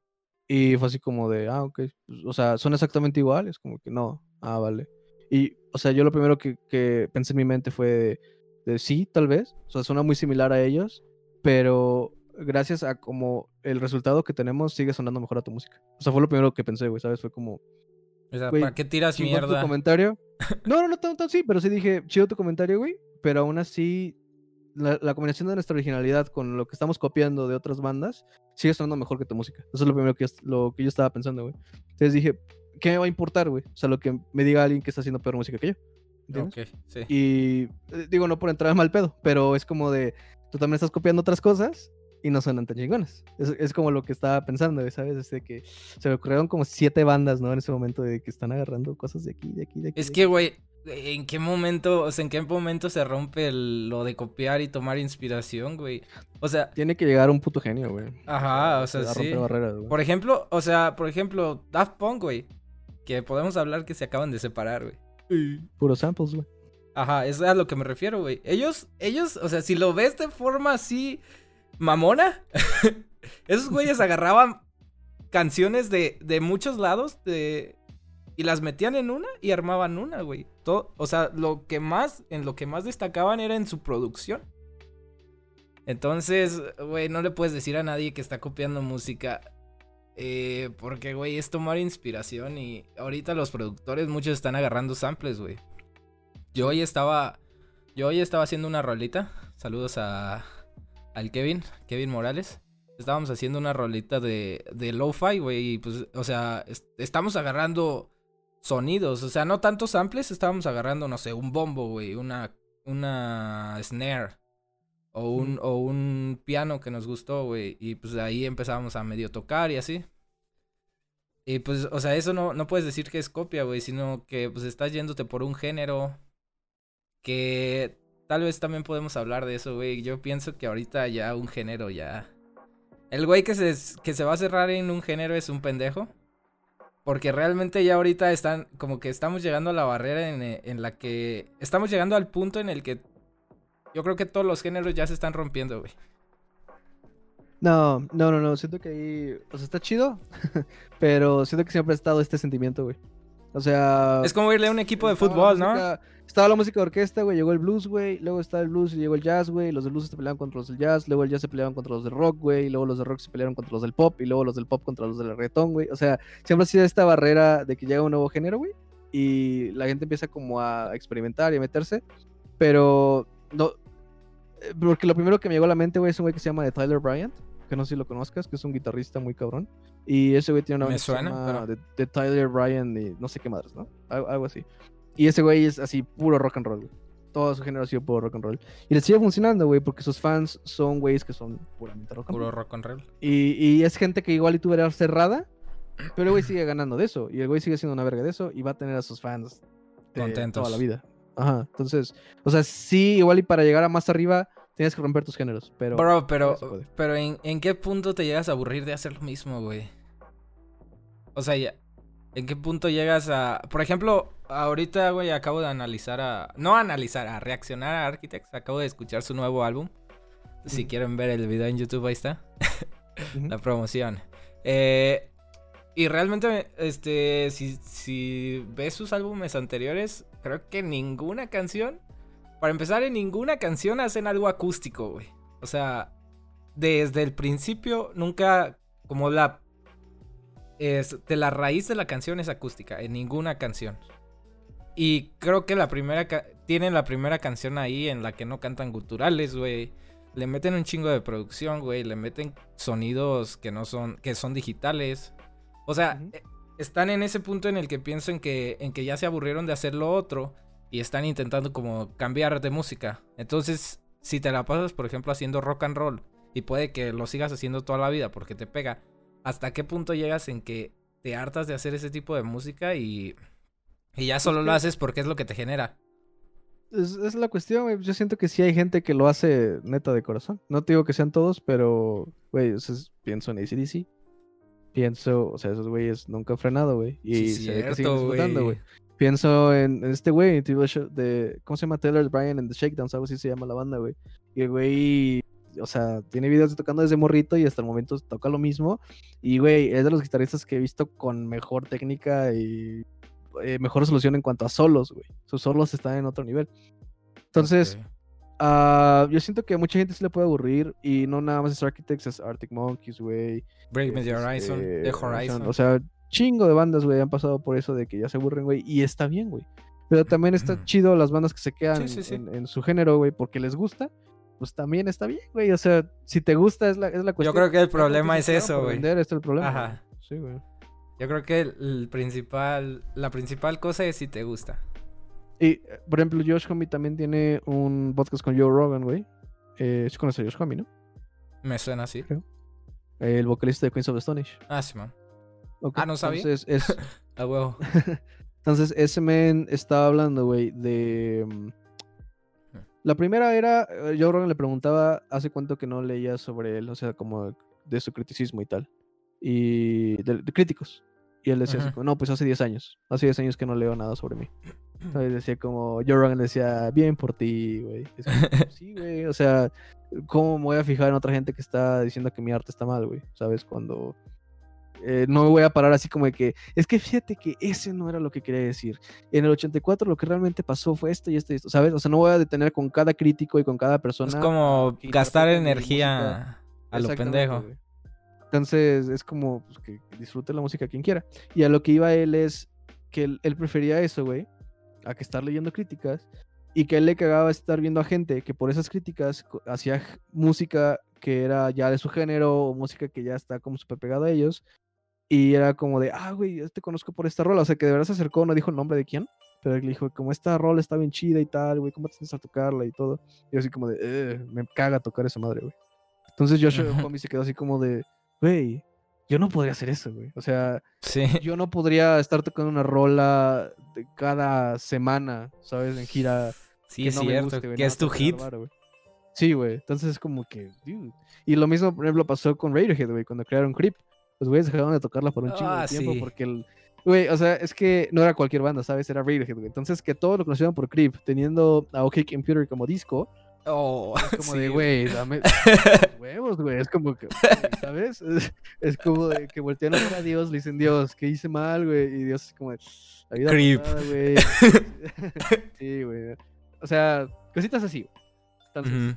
Y fue así como de, ah, ok. pues, o sea, son exactamente iguales, como que no. Ah, vale. Y, o sea, yo lo primero que, que pensé en mi mente fue de, de sí, tal vez. O sea, suena muy similar a ellos, pero gracias a como el resultado que tenemos sigue sonando mejor a tu música. O sea, fue lo primero que pensé, güey, ¿sabes? Fue como, O sea, Güey, ¿para qué tiras chingón tu mierda? comentario. No, no, no tanto así, pero sí dije, chido tu comentario, güey. Pero aún así, la, la combinación de nuestra originalidad con lo que estamos copiando de otras bandas sigue sonando mejor que tu música. Eso es lo primero que, lo que yo estaba pensando, güey. Entonces dije, ¿qué me va a importar, güey? O sea, lo que me diga alguien que está haciendo peor música que yo. ¿entiendes? Ok, sí. Y eh, digo, no por entrar en mal pedo, pero es como de, tú también estás copiando otras cosas y no suenan tan chingonas. Es, es como lo que estaba pensando, ¿sabes? Es de que se me ocurrieron como siete bandas, ¿no? En ese momento de que están agarrando cosas de aquí, de aquí, de aquí. Es que, güey, ¿en qué momento, o sea, en qué momento se rompe el- lo de copiar y tomar inspiración, güey? O sea, Tiene que llegar un puto genio, güey. Ajá, o sea, a romper sí. barreras, güey. por ejemplo, o sea, por ejemplo, Daft Punk, güey, que podemos hablar que se acaban de separar, güey. Puros samples, güey. Ajá, es a lo que me refiero, güey. Ellos, ellos, o sea, si lo ves de forma así mamona, esos güeyes agarraban canciones de, de muchos lados de, y las metían en una y armaban una, güey. Todo, o sea, lo que más, en lo que más destacaban era en su producción. Entonces, güey, no le puedes decir a nadie que está copiando música. eh, porque, güey, es tomar inspiración y ahorita los productores muchos están agarrando samples, güey. Yo hoy estaba. Yo hoy estaba haciendo una rolita. Saludos a. al Kevin, Kevin Morales. Estábamos haciendo una rolita de, de lo-fi, güey. Y pues, o sea, estamos agarrando sonidos. O sea, no tantos samples, estábamos agarrando, no sé, un bombo, güey. Una. Una snare. O un, o un piano que nos gustó, güey. Y pues ahí empezábamos a medio tocar y así. Y pues, o sea, eso no, no puedes decir que es copia, güey, sino que pues estás yéndote por un género que tal vez también podemos hablar de eso, güey. Yo pienso que ahorita ya un género ya... El güey que se, que se va a cerrar en un género es un pendejo. Porque realmente ya ahorita están, como que estamos llegando a la barrera en, en la que... Estamos llegando al punto en el que yo creo que todos los géneros ya se están rompiendo, güey. No, no, no, no. Siento que ahí. O sea, está chido. pero siento que siempre ha estado este sentimiento, güey. O sea. Es como irle a un equipo de fútbol, ¿no? Estaba la música de orquesta, güey. Llegó el blues, güey. Luego está el blues y llegó el jazz, güey. Los del blues se peleaban contra los del jazz. Luego el jazz se peleaban contra los del rock, güey. Luego los del rock se pelearon contra los del pop. Y luego los del pop contra los del reggaetón, güey. O sea, siempre ha sido esta barrera de que llega un nuevo género, güey. Y la gente empieza como a experimentar y a meterse. Pero no, eh, porque lo primero que me llegó a la mente, güey, es un güey que se llama de Tyler Bryant, que no sé si lo conozcas, que es un guitarrista muy cabrón. Y ese güey tiene una me suena, de, Tyler Bryant y no sé qué madres, ¿no? Algo, así. Y ese güey es así, puro rock and roll, güey. Toda su generación puro rock and roll. Y le sigue funcionando, güey, porque sus fans son güeyes que son puramente rock and roll. Puro rock and roll. Y, y es gente que igual y tú verás cerrada, pero el güey sigue ganando de eso. Y el güey sigue siendo una verga de eso y va a tener a sus fans contentos toda la vida. Ajá. Entonces, o sea, sí, igual y para llegar a más arriba Tienes que romper tus géneros, pero... Bro, pero, pero ¿en, ¿en, qué punto te llegas a aburrir de hacer lo mismo, güey? O sea, ya, ¿en qué punto llegas a... Por ejemplo, ahorita, güey, acabo de analizar a... No analizar, a reaccionar a Architects. Acabo de escuchar su nuevo álbum. Si quieren ver el video en YouTube, ahí está. La promoción. Eh, y realmente, este, si, si ves sus álbumes anteriores, creo que ninguna canción para empezar, en ninguna canción hacen algo acústico, güey. O sea, desde el principio nunca como la es de la raíz de la canción es acústica en ninguna canción. Y creo que la primera tienen la primera canción ahí en la que no cantan guturales, güey. Le meten un chingo de producción, güey, le meten sonidos que no son que son digitales. O sea, eh, están en ese punto en el que pienso en que en que ya se aburrieron de hacer lo otro y están intentando como cambiar de música. Entonces, si te la pasas, por ejemplo, haciendo rock and roll y puede que lo sigas haciendo toda la vida porque te pega, ¿hasta qué punto llegas en que te hartas de hacer ese tipo de música y, y ya solo lo haces porque es lo que te genera? Es, la cuestión, Yo siento que sí hay gente que lo hace neta de corazón. No te digo que sean todos, pero, güey, pienso en ACDC. Pienso, o sea, esos güeyes nunca han frenado, güey. Y se ve que siguen disfrutando, güey. Pienso en, este güey, de. ¿Cómo se llama? Taylor Bryan en The Shakedowns, algo así se llama la banda, güey. Y el güey. O sea, tiene videos de tocando desde morrito y hasta el momento toca lo mismo. Y, güey, es de los guitarristas que he visto con mejor técnica y eh, mejor solución en cuanto a solos, güey. Sus solos están en otro nivel. Entonces, ah, yo siento que a mucha gente se le puede aburrir y no nada más es Architects, es Arctic Monkeys, güey. Break Me the Horizon, The este, Horizon. O sea, chingo de bandas, güey, han pasado por eso de que ya se aburren, güey, y está bien, güey. Pero también está chido las bandas que se quedan En, su género, güey, porque les gusta, pues también está bien, güey. O sea, si te gusta es la, es la cuestión. Yo creo que el problema es eso, güey. Este es el problema. Ajá. Sí, güey. Yo creo que el, principal, la principal cosa es si te gusta. Y, por ejemplo, Josh Homme también tiene un podcast con Joe Rogan, güey. Eh, ¿Sí conoces a Josh Homme, no? Me suena así. El vocalista de Queens of the Stone Ah, sí, man. Ah, no sabía. Entonces, es... A huevo. Entonces, ese men estaba hablando, güey, de... Mm, la primera era, eh, Joe Rogan le preguntaba hace cuánto que no leía sobre él, o sea, como de su criticismo y tal. Y de, críticos. Y él decía, no, pues hace 10 años. Hace 10 años que no leo nada sobre mí. Entonces decía como, Joe Rogan decía, bien por ti, güey. sí, güey, o sea, ¿cómo me voy a fijar en otra gente que está diciendo que mi arte está mal, güey? ¿Sabes? Cuando eh, no me voy a parar así como de que, es que fíjate que ese no era lo que quería decir. En el 84 lo que realmente pasó fue esto y esto y esto, ¿sabes? O sea, no voy a detener con cada crítico y con cada persona. Es como gastar energía a lo pendejo. Entonces es como pues, que disfrute la música quien quiera. Y a lo que iba él es que él, prefería eso, güey. a que estar leyendo críticas y que él le cagaba estar viendo a gente que por esas críticas hacía música que era ya de su género o música que ya está como súper pegada a ellos y era como de, ah, güey, yo te conozco por esta rola, o sea, que de verdad se acercó, no dijo el nombre de quién, pero le dijo, como esta rola está bien chida y tal, güey, ¿cómo te sientes a tocarla y todo? Y yo así como de, "Eh, me caga tocar esa madre, güey. Entonces Joshua. Homie se quedó así como de, güey, yo no podría hacer eso, güey. O sea, Sí. yo no podría estar tocando una rola de cada semana, ¿sabes? En gira. Sí, que es no me cierto. guste, güey, que es tu hit. güey. Sí, güey. Entonces es como que, dude. Y lo mismo, por ejemplo, pasó con Radiohead, güey, cuando crearon Creep. Los güeyes dejaron de tocarla por un chingo Ah, de tiempo sí. porque el. Güey, o sea, es que no era cualquier banda, ¿sabes? Era Radiohead, güey. Entonces que todos lo conocieron por Creep, teniendo a OK Computer como disco, Oh, es como sí, de, güey, dame huevos, güey. Es como que, ¿sabes? Es, es como de que voltean a ver a Dios, le dicen, Dios, ¿qué hice mal, güey? Y Dios es como de, la vida Creep. güey. sí, güey. O sea, cositas así. Entonces, Ujú.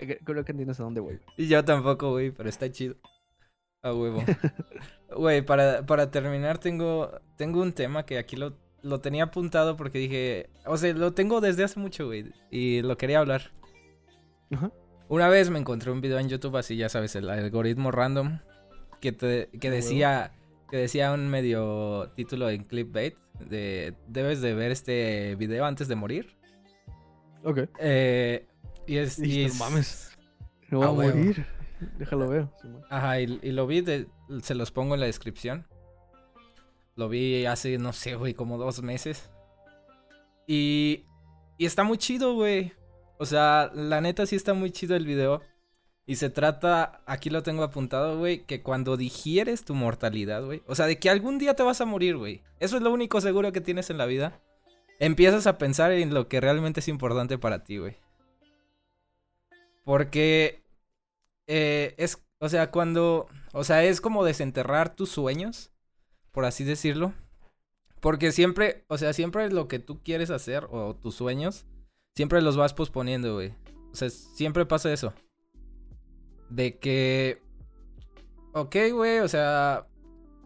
eh, creo que entiendes a dónde voy. Y yo tampoco, güey, pero está chido. A huevo. Güey, para, para terminar tengo, tengo un tema que aquí lo, lo tenía apuntado porque dije, o sea, lo tengo desde hace mucho, güey, y lo quería hablar. Ajá. Una vez me encontré un video en YouTube así, ya sabes, el algoritmo random, que, te, que decía, que decía un medio título en clickbait de, debes de ver este video antes de morir. Ok. Eh, y es... y Dijiste, es- "No mames, me voy A morir. Déjalo. Simón. Ajá, y, lo vi, se los pongo en la descripción. Lo vi hace, no sé, güey, como dos meses. Y, y está muy chido, güey. O sea, la neta sí está muy chido el video. Y se trata, aquí lo tengo apuntado, güey, que cuando digieres tu mortalidad, güey. O sea, de que algún día te vas a morir, güey. Eso es lo único seguro que tienes en la vida. Empiezas a pensar en lo que realmente es importante para ti, güey. Porque eh, es, o sea, cuando, o sea, es como desenterrar tus sueños, por así decirlo. Porque siempre, o sea, siempre lo que tú quieres hacer o tus sueños, siempre los vas posponiendo, güey. O sea, siempre pasa eso. De que, ok, güey, o sea,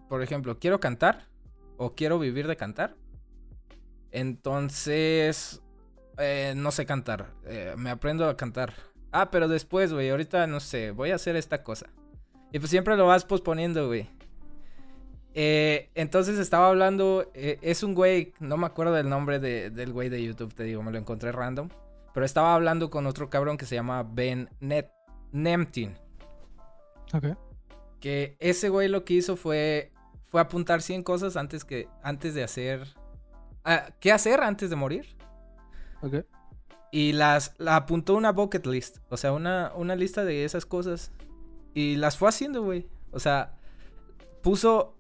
por ejemplo, quiero cantar o quiero vivir de cantar. Entonces, eh, no sé cantar. eh, me aprendo a cantar. Ah, pero después, güey, ahorita no sé, voy a hacer esta cosa. Y pues siempre lo vas posponiendo, güey. Eh, entonces estaba hablando, eh, es un güey, no me acuerdo del nombre de- del güey de YouTube, te digo, me lo encontré random. Pero estaba hablando con otro cabrón que se llama Ben Net Nemtin. Ok. Que ese güey lo que hizo fue, fue apuntar 100 cosas antes, que, antes de hacer... ah, ¿Qué hacer antes de morir? Ok. Y las la apuntó una bucket list. O sea, una, una lista de esas cosas. Y las fue haciendo, güey. O sea, puso,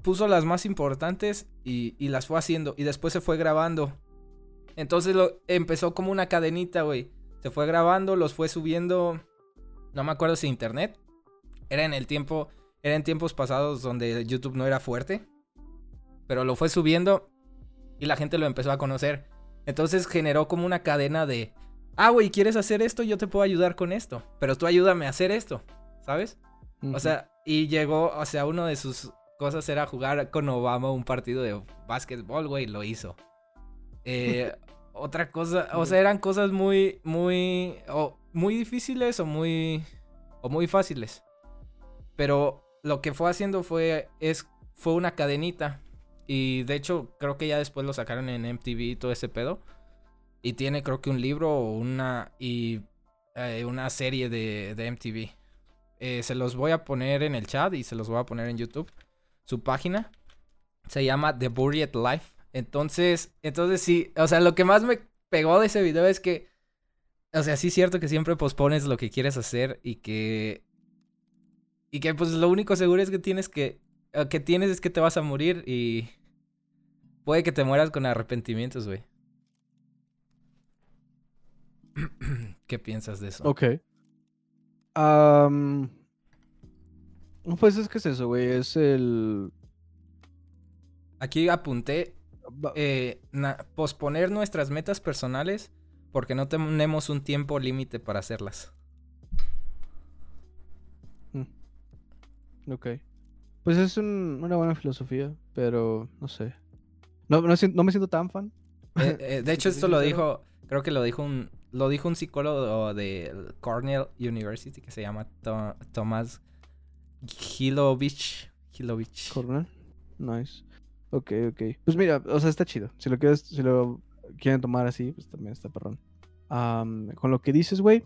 puso las más importantes y, y las fue haciendo. Y después se fue grabando. Entonces lo, empezó como una cadenita, güey. Se fue grabando, los fue subiendo. No me acuerdo si internet. Era en el tiempo. Era en tiempos pasados donde YouTube no era fuerte. Pero lo fue subiendo. Y la gente lo empezó a conocer. Entonces generó como una cadena de, ah, güey, ¿quieres hacer esto? Yo te puedo ayudar con esto, pero tú ayúdame a hacer esto, ¿sabes? O sea, y llegó, o sea, uno de sus cosas era jugar con Obama un partido de básquetbol, güey, lo hizo. Eh, otra cosa, o sea, eran cosas muy, muy, o muy difíciles o muy, o muy fáciles. Pero lo que fue haciendo fue, es, fue una cadenita. Y de hecho, creo que ya después lo sacaron en MTV y todo ese pedo. Y tiene creo que un libro o una, y, eh, una serie de, de MTV. Eh, se los voy a poner en el chat y se los voy a poner en YouTube. Su página se llama The Buried Life. Entonces, entonces sí, o sea, lo que más me pegó de ese video es que, o sea, sí es cierto que siempre pospones lo que quieres hacer y que, y que pues lo único seguro es que tienes que, que tienes es que te vas a morir y puede que te mueras con arrepentimientos, güey. ¿Qué piensas de eso? Ok. Am, pues es que es eso, güey. Es el. Aquí apunté eh, posponer nuestras metas personales porque no tenemos un tiempo límite para hacerlas. Ok. Pues es un- una buena filosofía, pero no sé. No, no, sien- no me siento tan fan. Eh, eh, de hecho, esto lo dijo, creo que lo dijo un, lo dijo un psicólogo de Cornell University que se llama To- Tomás Hilovich. Hilovich. Cornell. Nice. Ok, ok. Pues mira, o sea, está chido. Si lo quieres, si lo quieren tomar así, pues también está perrón. Am, con lo que dices, güey.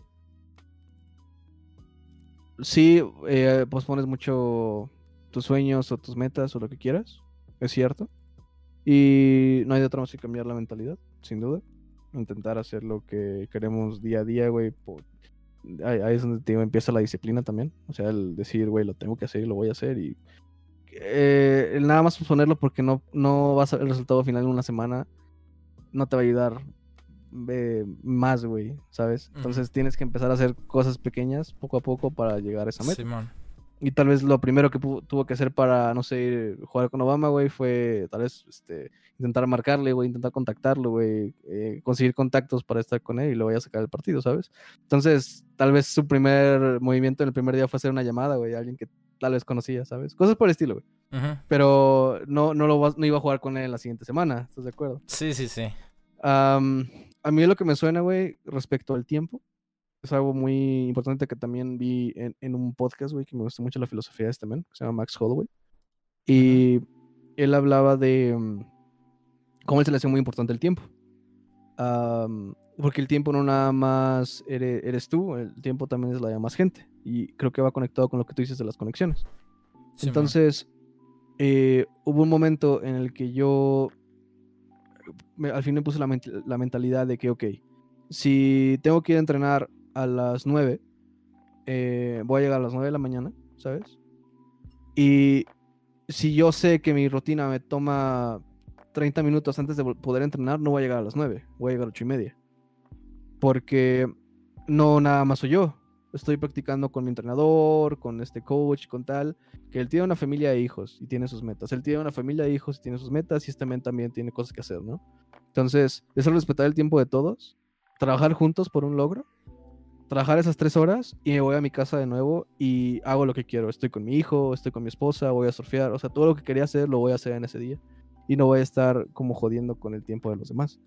Sí, eh, pospones mucho tus sueños o tus metas o lo que quieras. Es cierto. Y no hay de otra más que cambiar la mentalidad, sin duda. Intentar hacer lo que queremos día a día, güey. po- Ahí, es donde te digo, empieza la disciplina también. O sea, el decir, güey, lo tengo que hacer y lo voy a hacer. Y eh, el nada más posponerlo porque no, no vas a ver el resultado final en una semana, no te va a ayudar eh, más, güey, ¿sabes? Entonces tienes que empezar a hacer cosas pequeñas poco a poco para llegar a esa meta. Simón. Y tal vez lo primero que tuvo que hacer para, no sé, jugar con Obama, güey, fue tal vez este, intentar marcarle, güey, intentar contactarlo, güey, eh, conseguir contactos para estar con él y lo vaya a sacar del partido, ¿sabes? Entonces, tal vez su primer movimiento en el primer día fue hacer una llamada, güey, a alguien que tal vez conocía, ¿sabes? Cosas por el estilo, güey. Pero no, no, lo vas- no iba a jugar con él la siguiente semana, ¿estás de acuerdo? Sí, sí, sí. Am, a mí lo que me suena, güey, respecto al tiempo, es algo muy importante que también vi en, en un podcast, güey, que me gusta mucho la filosofía de este man, que se llama Max Holloway. Y él hablaba de mm, cómo él se le hace muy importante el tiempo. Am, porque el tiempo no nada más eres, eres tú, el tiempo también es la de más gente. Y creo que va conectado con lo que tú dices de las conexiones. Simón. Entonces, eh, hubo un momento en el que yo me- al fin me puse la, ment- la mentalidad de que, ok, si tengo que ir a entrenar a las 9, eh, voy a llegar a las 9 de la mañana, ¿sabes? Y si yo sé que mi rutina me toma 30 minutos antes de poder entrenar, no voy a llegar a las 9, voy a llegar a 8 y media. Porque no nada más soy yo. Estoy practicando con mi entrenador, con este coach, con tal, que él tiene una familia de hijos y tiene sus metas. Él tiene una familia de hijos y tiene sus metas y este men también tiene cosas que hacer, ¿no? Entonces, es respetar el tiempo de todos, trabajar juntos por un logro, trabajar esas tres horas y me voy a mi casa de nuevo y hago lo que quiero. Estoy con mi hijo, estoy con mi esposa, voy a surfear, o sea, todo lo que quería hacer lo voy a hacer en ese día y no voy a estar como jodiendo con el tiempo de los demás.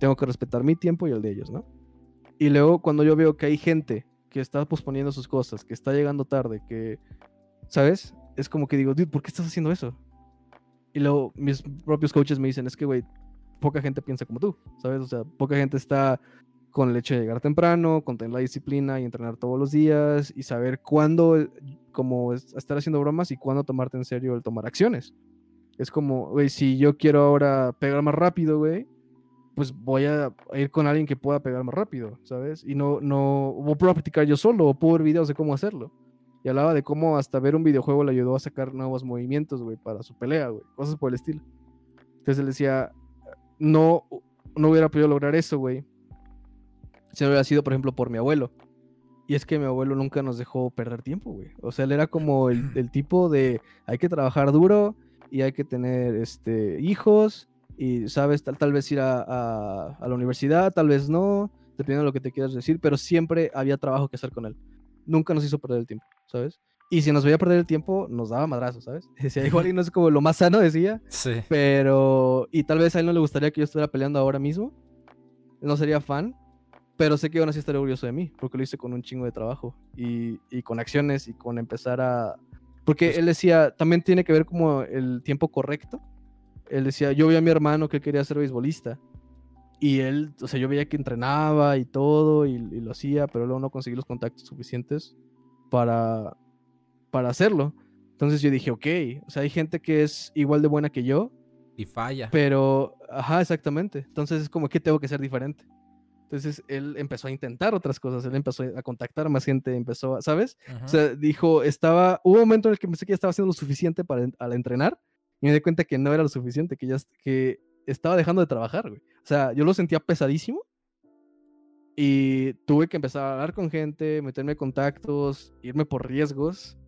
Tengo que respetar mi tiempo y el de ellos, ¿no? Y luego cuando yo veo que hay gente que está posponiendo sus cosas, que está llegando tarde, que, ¿sabes? Es como que digo, dude, ¿por qué estás haciendo eso? Y luego mis propios coaches me dicen, es que, güey, poca gente piensa como tú, ¿sabes? O sea, poca gente está con el hecho de llegar temprano, con tener la disciplina y entrenar todos los días y saber cuándo, eh, como es- estar haciendo bromas y cuándo tomarte en serio el tomar acciones. Es como, güey, si yo quiero ahora pegar más rápido, güey, pues voy a ir con alguien que pueda pegar más rápido, ¿sabes? Y no, no, o puedo practicar yo solo, o puedo ver videos de cómo hacerlo. Y hablaba de cómo hasta ver un videojuego le ayudó a sacar nuevos movimientos, güey, para su pelea, güey, cosas por el estilo. Entonces él decía, no, no hubiera podido lograr eso, güey, si no hubiera sido, por ejemplo, por mi abuelo. Y es que mi abuelo nunca nos dejó perder tiempo, güey. O sea, él era como el, el tipo de hay que trabajar duro y hay que tener este, hijos y, sabes, tal, tal vez ir a, a- a la universidad, tal vez no, dependiendo de lo que te quieras decir, pero siempre había trabajo que hacer con él. Nunca nos hizo perder el tiempo, ¿sabes? Y si nos veía perder el tiempo, nos daba madrazos, ¿sabes? Decía, igual y no es como lo más sano, decía, Sí. pero, y tal vez a él no le gustaría que yo estuviera peleando ahora mismo. No sería fan, pero sé que aún así estaría orgulloso de mí, porque lo hice con un chingo de trabajo y, y con acciones y con empezar a... Porque Pues- él decía, también tiene que ver como el tiempo correcto. Él decía, yo vi a mi hermano que quería ser beisbolista. Y él, o sea, yo veía que entrenaba y todo y, y lo hacía, pero luego no conseguí los contactos suficientes para, para hacerlo. Entonces yo dije, ok, o sea, hay gente que es igual de buena que yo, Y falla. pero, ajá, exactamente. Entonces es como que tengo que ser diferente. Entonces él empezó a intentar otras cosas, él empezó a contactar más gente, empezó, a, ¿sabes? Ujú. O sea, dijo, estaba, hubo un momento en el que pensé que ya estaba haciendo lo suficiente para al entrenar y me di cuenta que no era lo suficiente, que ya que estaba dejando de trabajar, güey. O sea, yo lo sentía pesadísimo y tuve que empezar a hablar con gente, meterme en contactos, irme por riesgos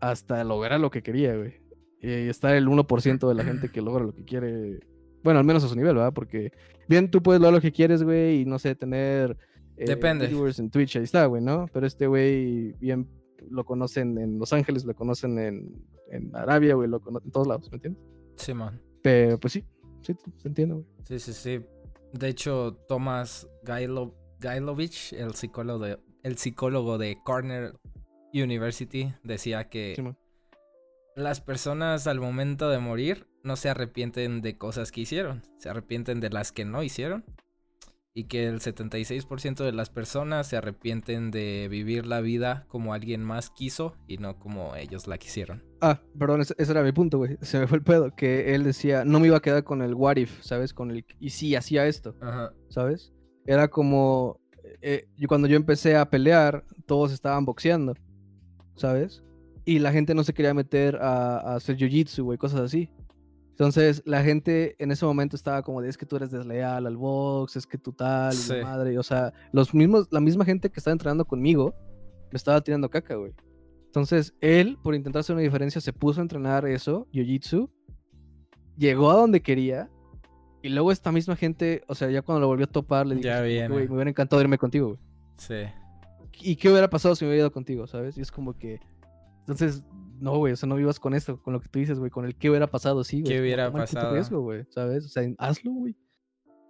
hasta lograr lo que quería, güey. Y estar el 1% de la gente que logra lo que quiere. Bueno, al menos a su nivel, ¿verdad? Porque bien, tú puedes lograr lo que quieres, güey, y no sé, tener eh, Depende. viewers en Twitch, ahí está, güey, ¿no? Pero este güey, bien, lo conocen en Los Ángeles, lo conocen en, en Arabia, güey, lo conocen en todos lados, ¿me entiendes? Simón. Pero pues sí. Sí, te entiendo, güey. Sí, sí, sí. De hecho, Thomas Gailo, Gailovich, el psicólogo de, el psicólogo de Cornell University, decía que Sí, man. las personas al momento de morir no se arrepienten de cosas que hicieron, se arrepienten de las que no hicieron. Y que el 76% de las personas se arrepienten de vivir la vida como alguien más quiso y no como ellos la quisieron. Ah, perdón, ese, ese era mi punto, güey. Se me fue el pedo. Que él decía, no me iba a quedar con el what if, ¿sabes? Con el, y sí, hacía esto, Ajá. ¿sabes? Era como, eh, yo, cuando yo empecé a pelear, todos estaban boxeando, ¿sabes? Y la gente no se quería meter a, a hacer jiu-jitsu, güey, cosas así. Entonces, la gente en ese momento estaba como de, es que tú eres desleal al box, es que tú tal, y Sí. madre. y, O sea, los mismos, la misma gente que estaba entrenando conmigo me estaba tirando caca, güey. Entonces, él, por intentar hacer una diferencia, se puso a entrenar eso, jiu-jitsu, llegó a donde quería, y luego esta misma gente, o sea, ya cuando lo volvió a topar, le dije. "Güey, me hubiera encantado irme contigo, güey. Sí. ¿Y qué hubiera pasado si me hubiera ido contigo, sabes? Y es como que, entonces, no, güey, o sea, no vivas con esto, con lo que tú dices, güey, con el qué hubiera pasado, sí, güey. ¿Qué hubiera puto pasado? riesgo, güey, ¿sabes? O sea, hazlo, güey.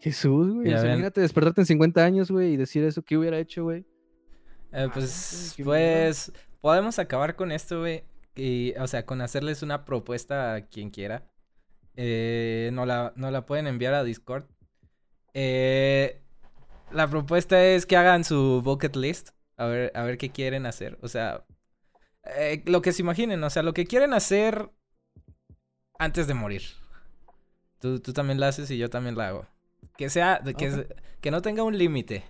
Jesús, güey. O sea, imagínate despertarte en 50 años, güey, y decir eso, ¿qué hubiera hecho, güey? Eh, pues, pues, podemos acabar con esto, güey. Y, o sea, con hacerles una propuesta a quien quiera. Eh, no la, no la pueden enviar a Discord. Eh, la propuesta es que hagan su bucket list. A ver, a ver qué quieren hacer. O sea, eh, lo que se imaginen. O sea, lo que quieren hacer antes de morir. Tú, tú también la haces y yo también la hago. Que sea, que, que no tenga un límite.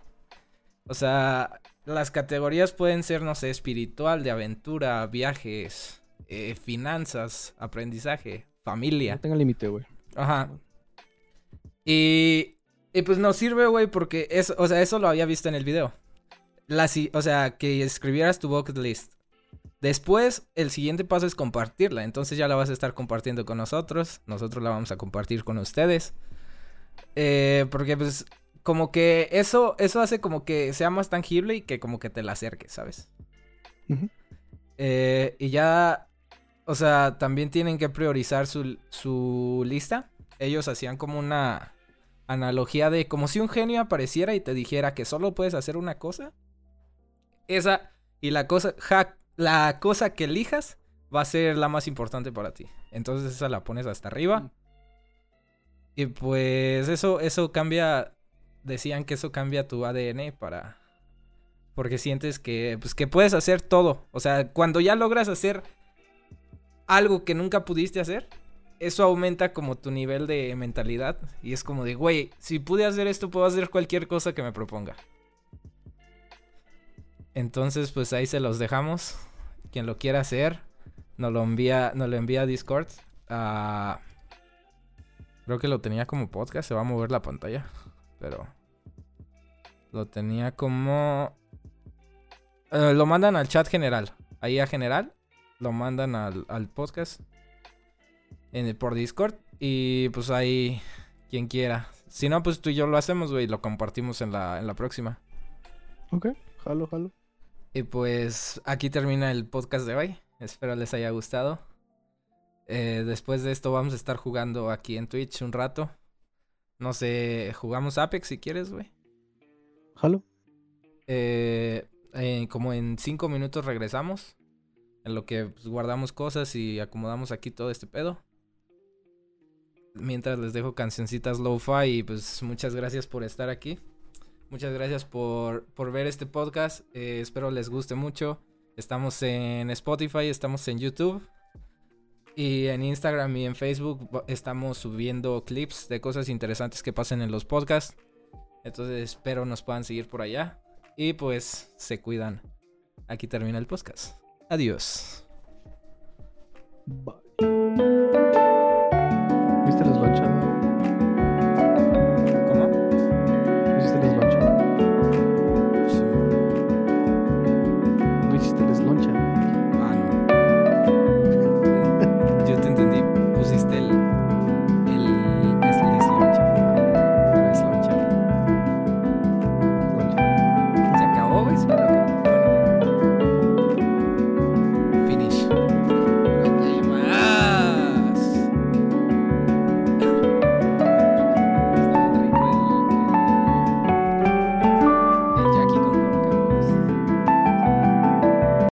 O sea, las categorías pueden ser, no sé, espiritual, de aventura, viajes, eh, finanzas, aprendizaje, familia. No tenga límite, güey. Ajá. Y, y pues nos sirve, güey, porque eso, o sea, eso lo había visto en el video. La, o sea, que escribieras tu bucket list. Después, el siguiente paso es compartirla. Entonces ya la vas a estar compartiendo con nosotros. Nosotros la vamos a compartir con ustedes. Eh, porque pues como que eso, eso hace como que sea más tangible y que como que te la acerques, ¿sabes? Eh, y ya, o sea, también tienen que priorizar su, su lista. Ellos hacían como una analogía de como si un genio apareciera y te dijera que solo puedes hacer una cosa. Esa y la cosa, ja- la cosa que elijas va a ser la más importante para ti. Entonces esa la pones hasta arriba. Y pues eso, eso cambia. Decían que eso cambia tu ADN para. Porque sientes que, pues, que puedes hacer todo. O sea, cuando ya logras hacer algo que nunca pudiste hacer, eso aumenta como tu nivel de mentalidad. Y es como de, güey, si pude hacer esto, puedo hacer cualquier cosa que me proponga. Entonces, pues ahí se los dejamos. Quien lo quiera hacer, nos lo envía, nos lo envía a Discord. Ah, creo que lo tenía como podcast, se va a mover la pantalla. Pero lo tenía como... Eh, lo mandan al chat general. Ahí a general. Lo mandan al, al podcast. En, por Discord. Y pues ahí quien quiera. Si no, pues tú y yo lo hacemos, güey. y Lo compartimos en la, en la próxima. Ok, jalo, jalo. Y pues aquí termina el podcast de hoy. Espero les haya gustado. Eh, después de esto vamos a estar jugando aquí en Twitch un rato. No sé, jugamos Apex si quieres, güey. Jalo. Eh, eh, como en cinco minutos regresamos. En lo que pues, guardamos cosas y acomodamos aquí todo este pedo. Mientras les dejo cancioncitas lo-fi y pues muchas gracias por estar aquí. Muchas gracias por, por ver este podcast. Eh, espero les guste mucho. Estamos en Spotify, estamos en YouTube. Y en Instagram y en Facebook estamos subiendo clips de cosas interesantes que pasen en los podcasts. Entonces espero nos puedan seguir por allá. Y pues se cuidan. Aquí termina el podcast. Adiós. Bye.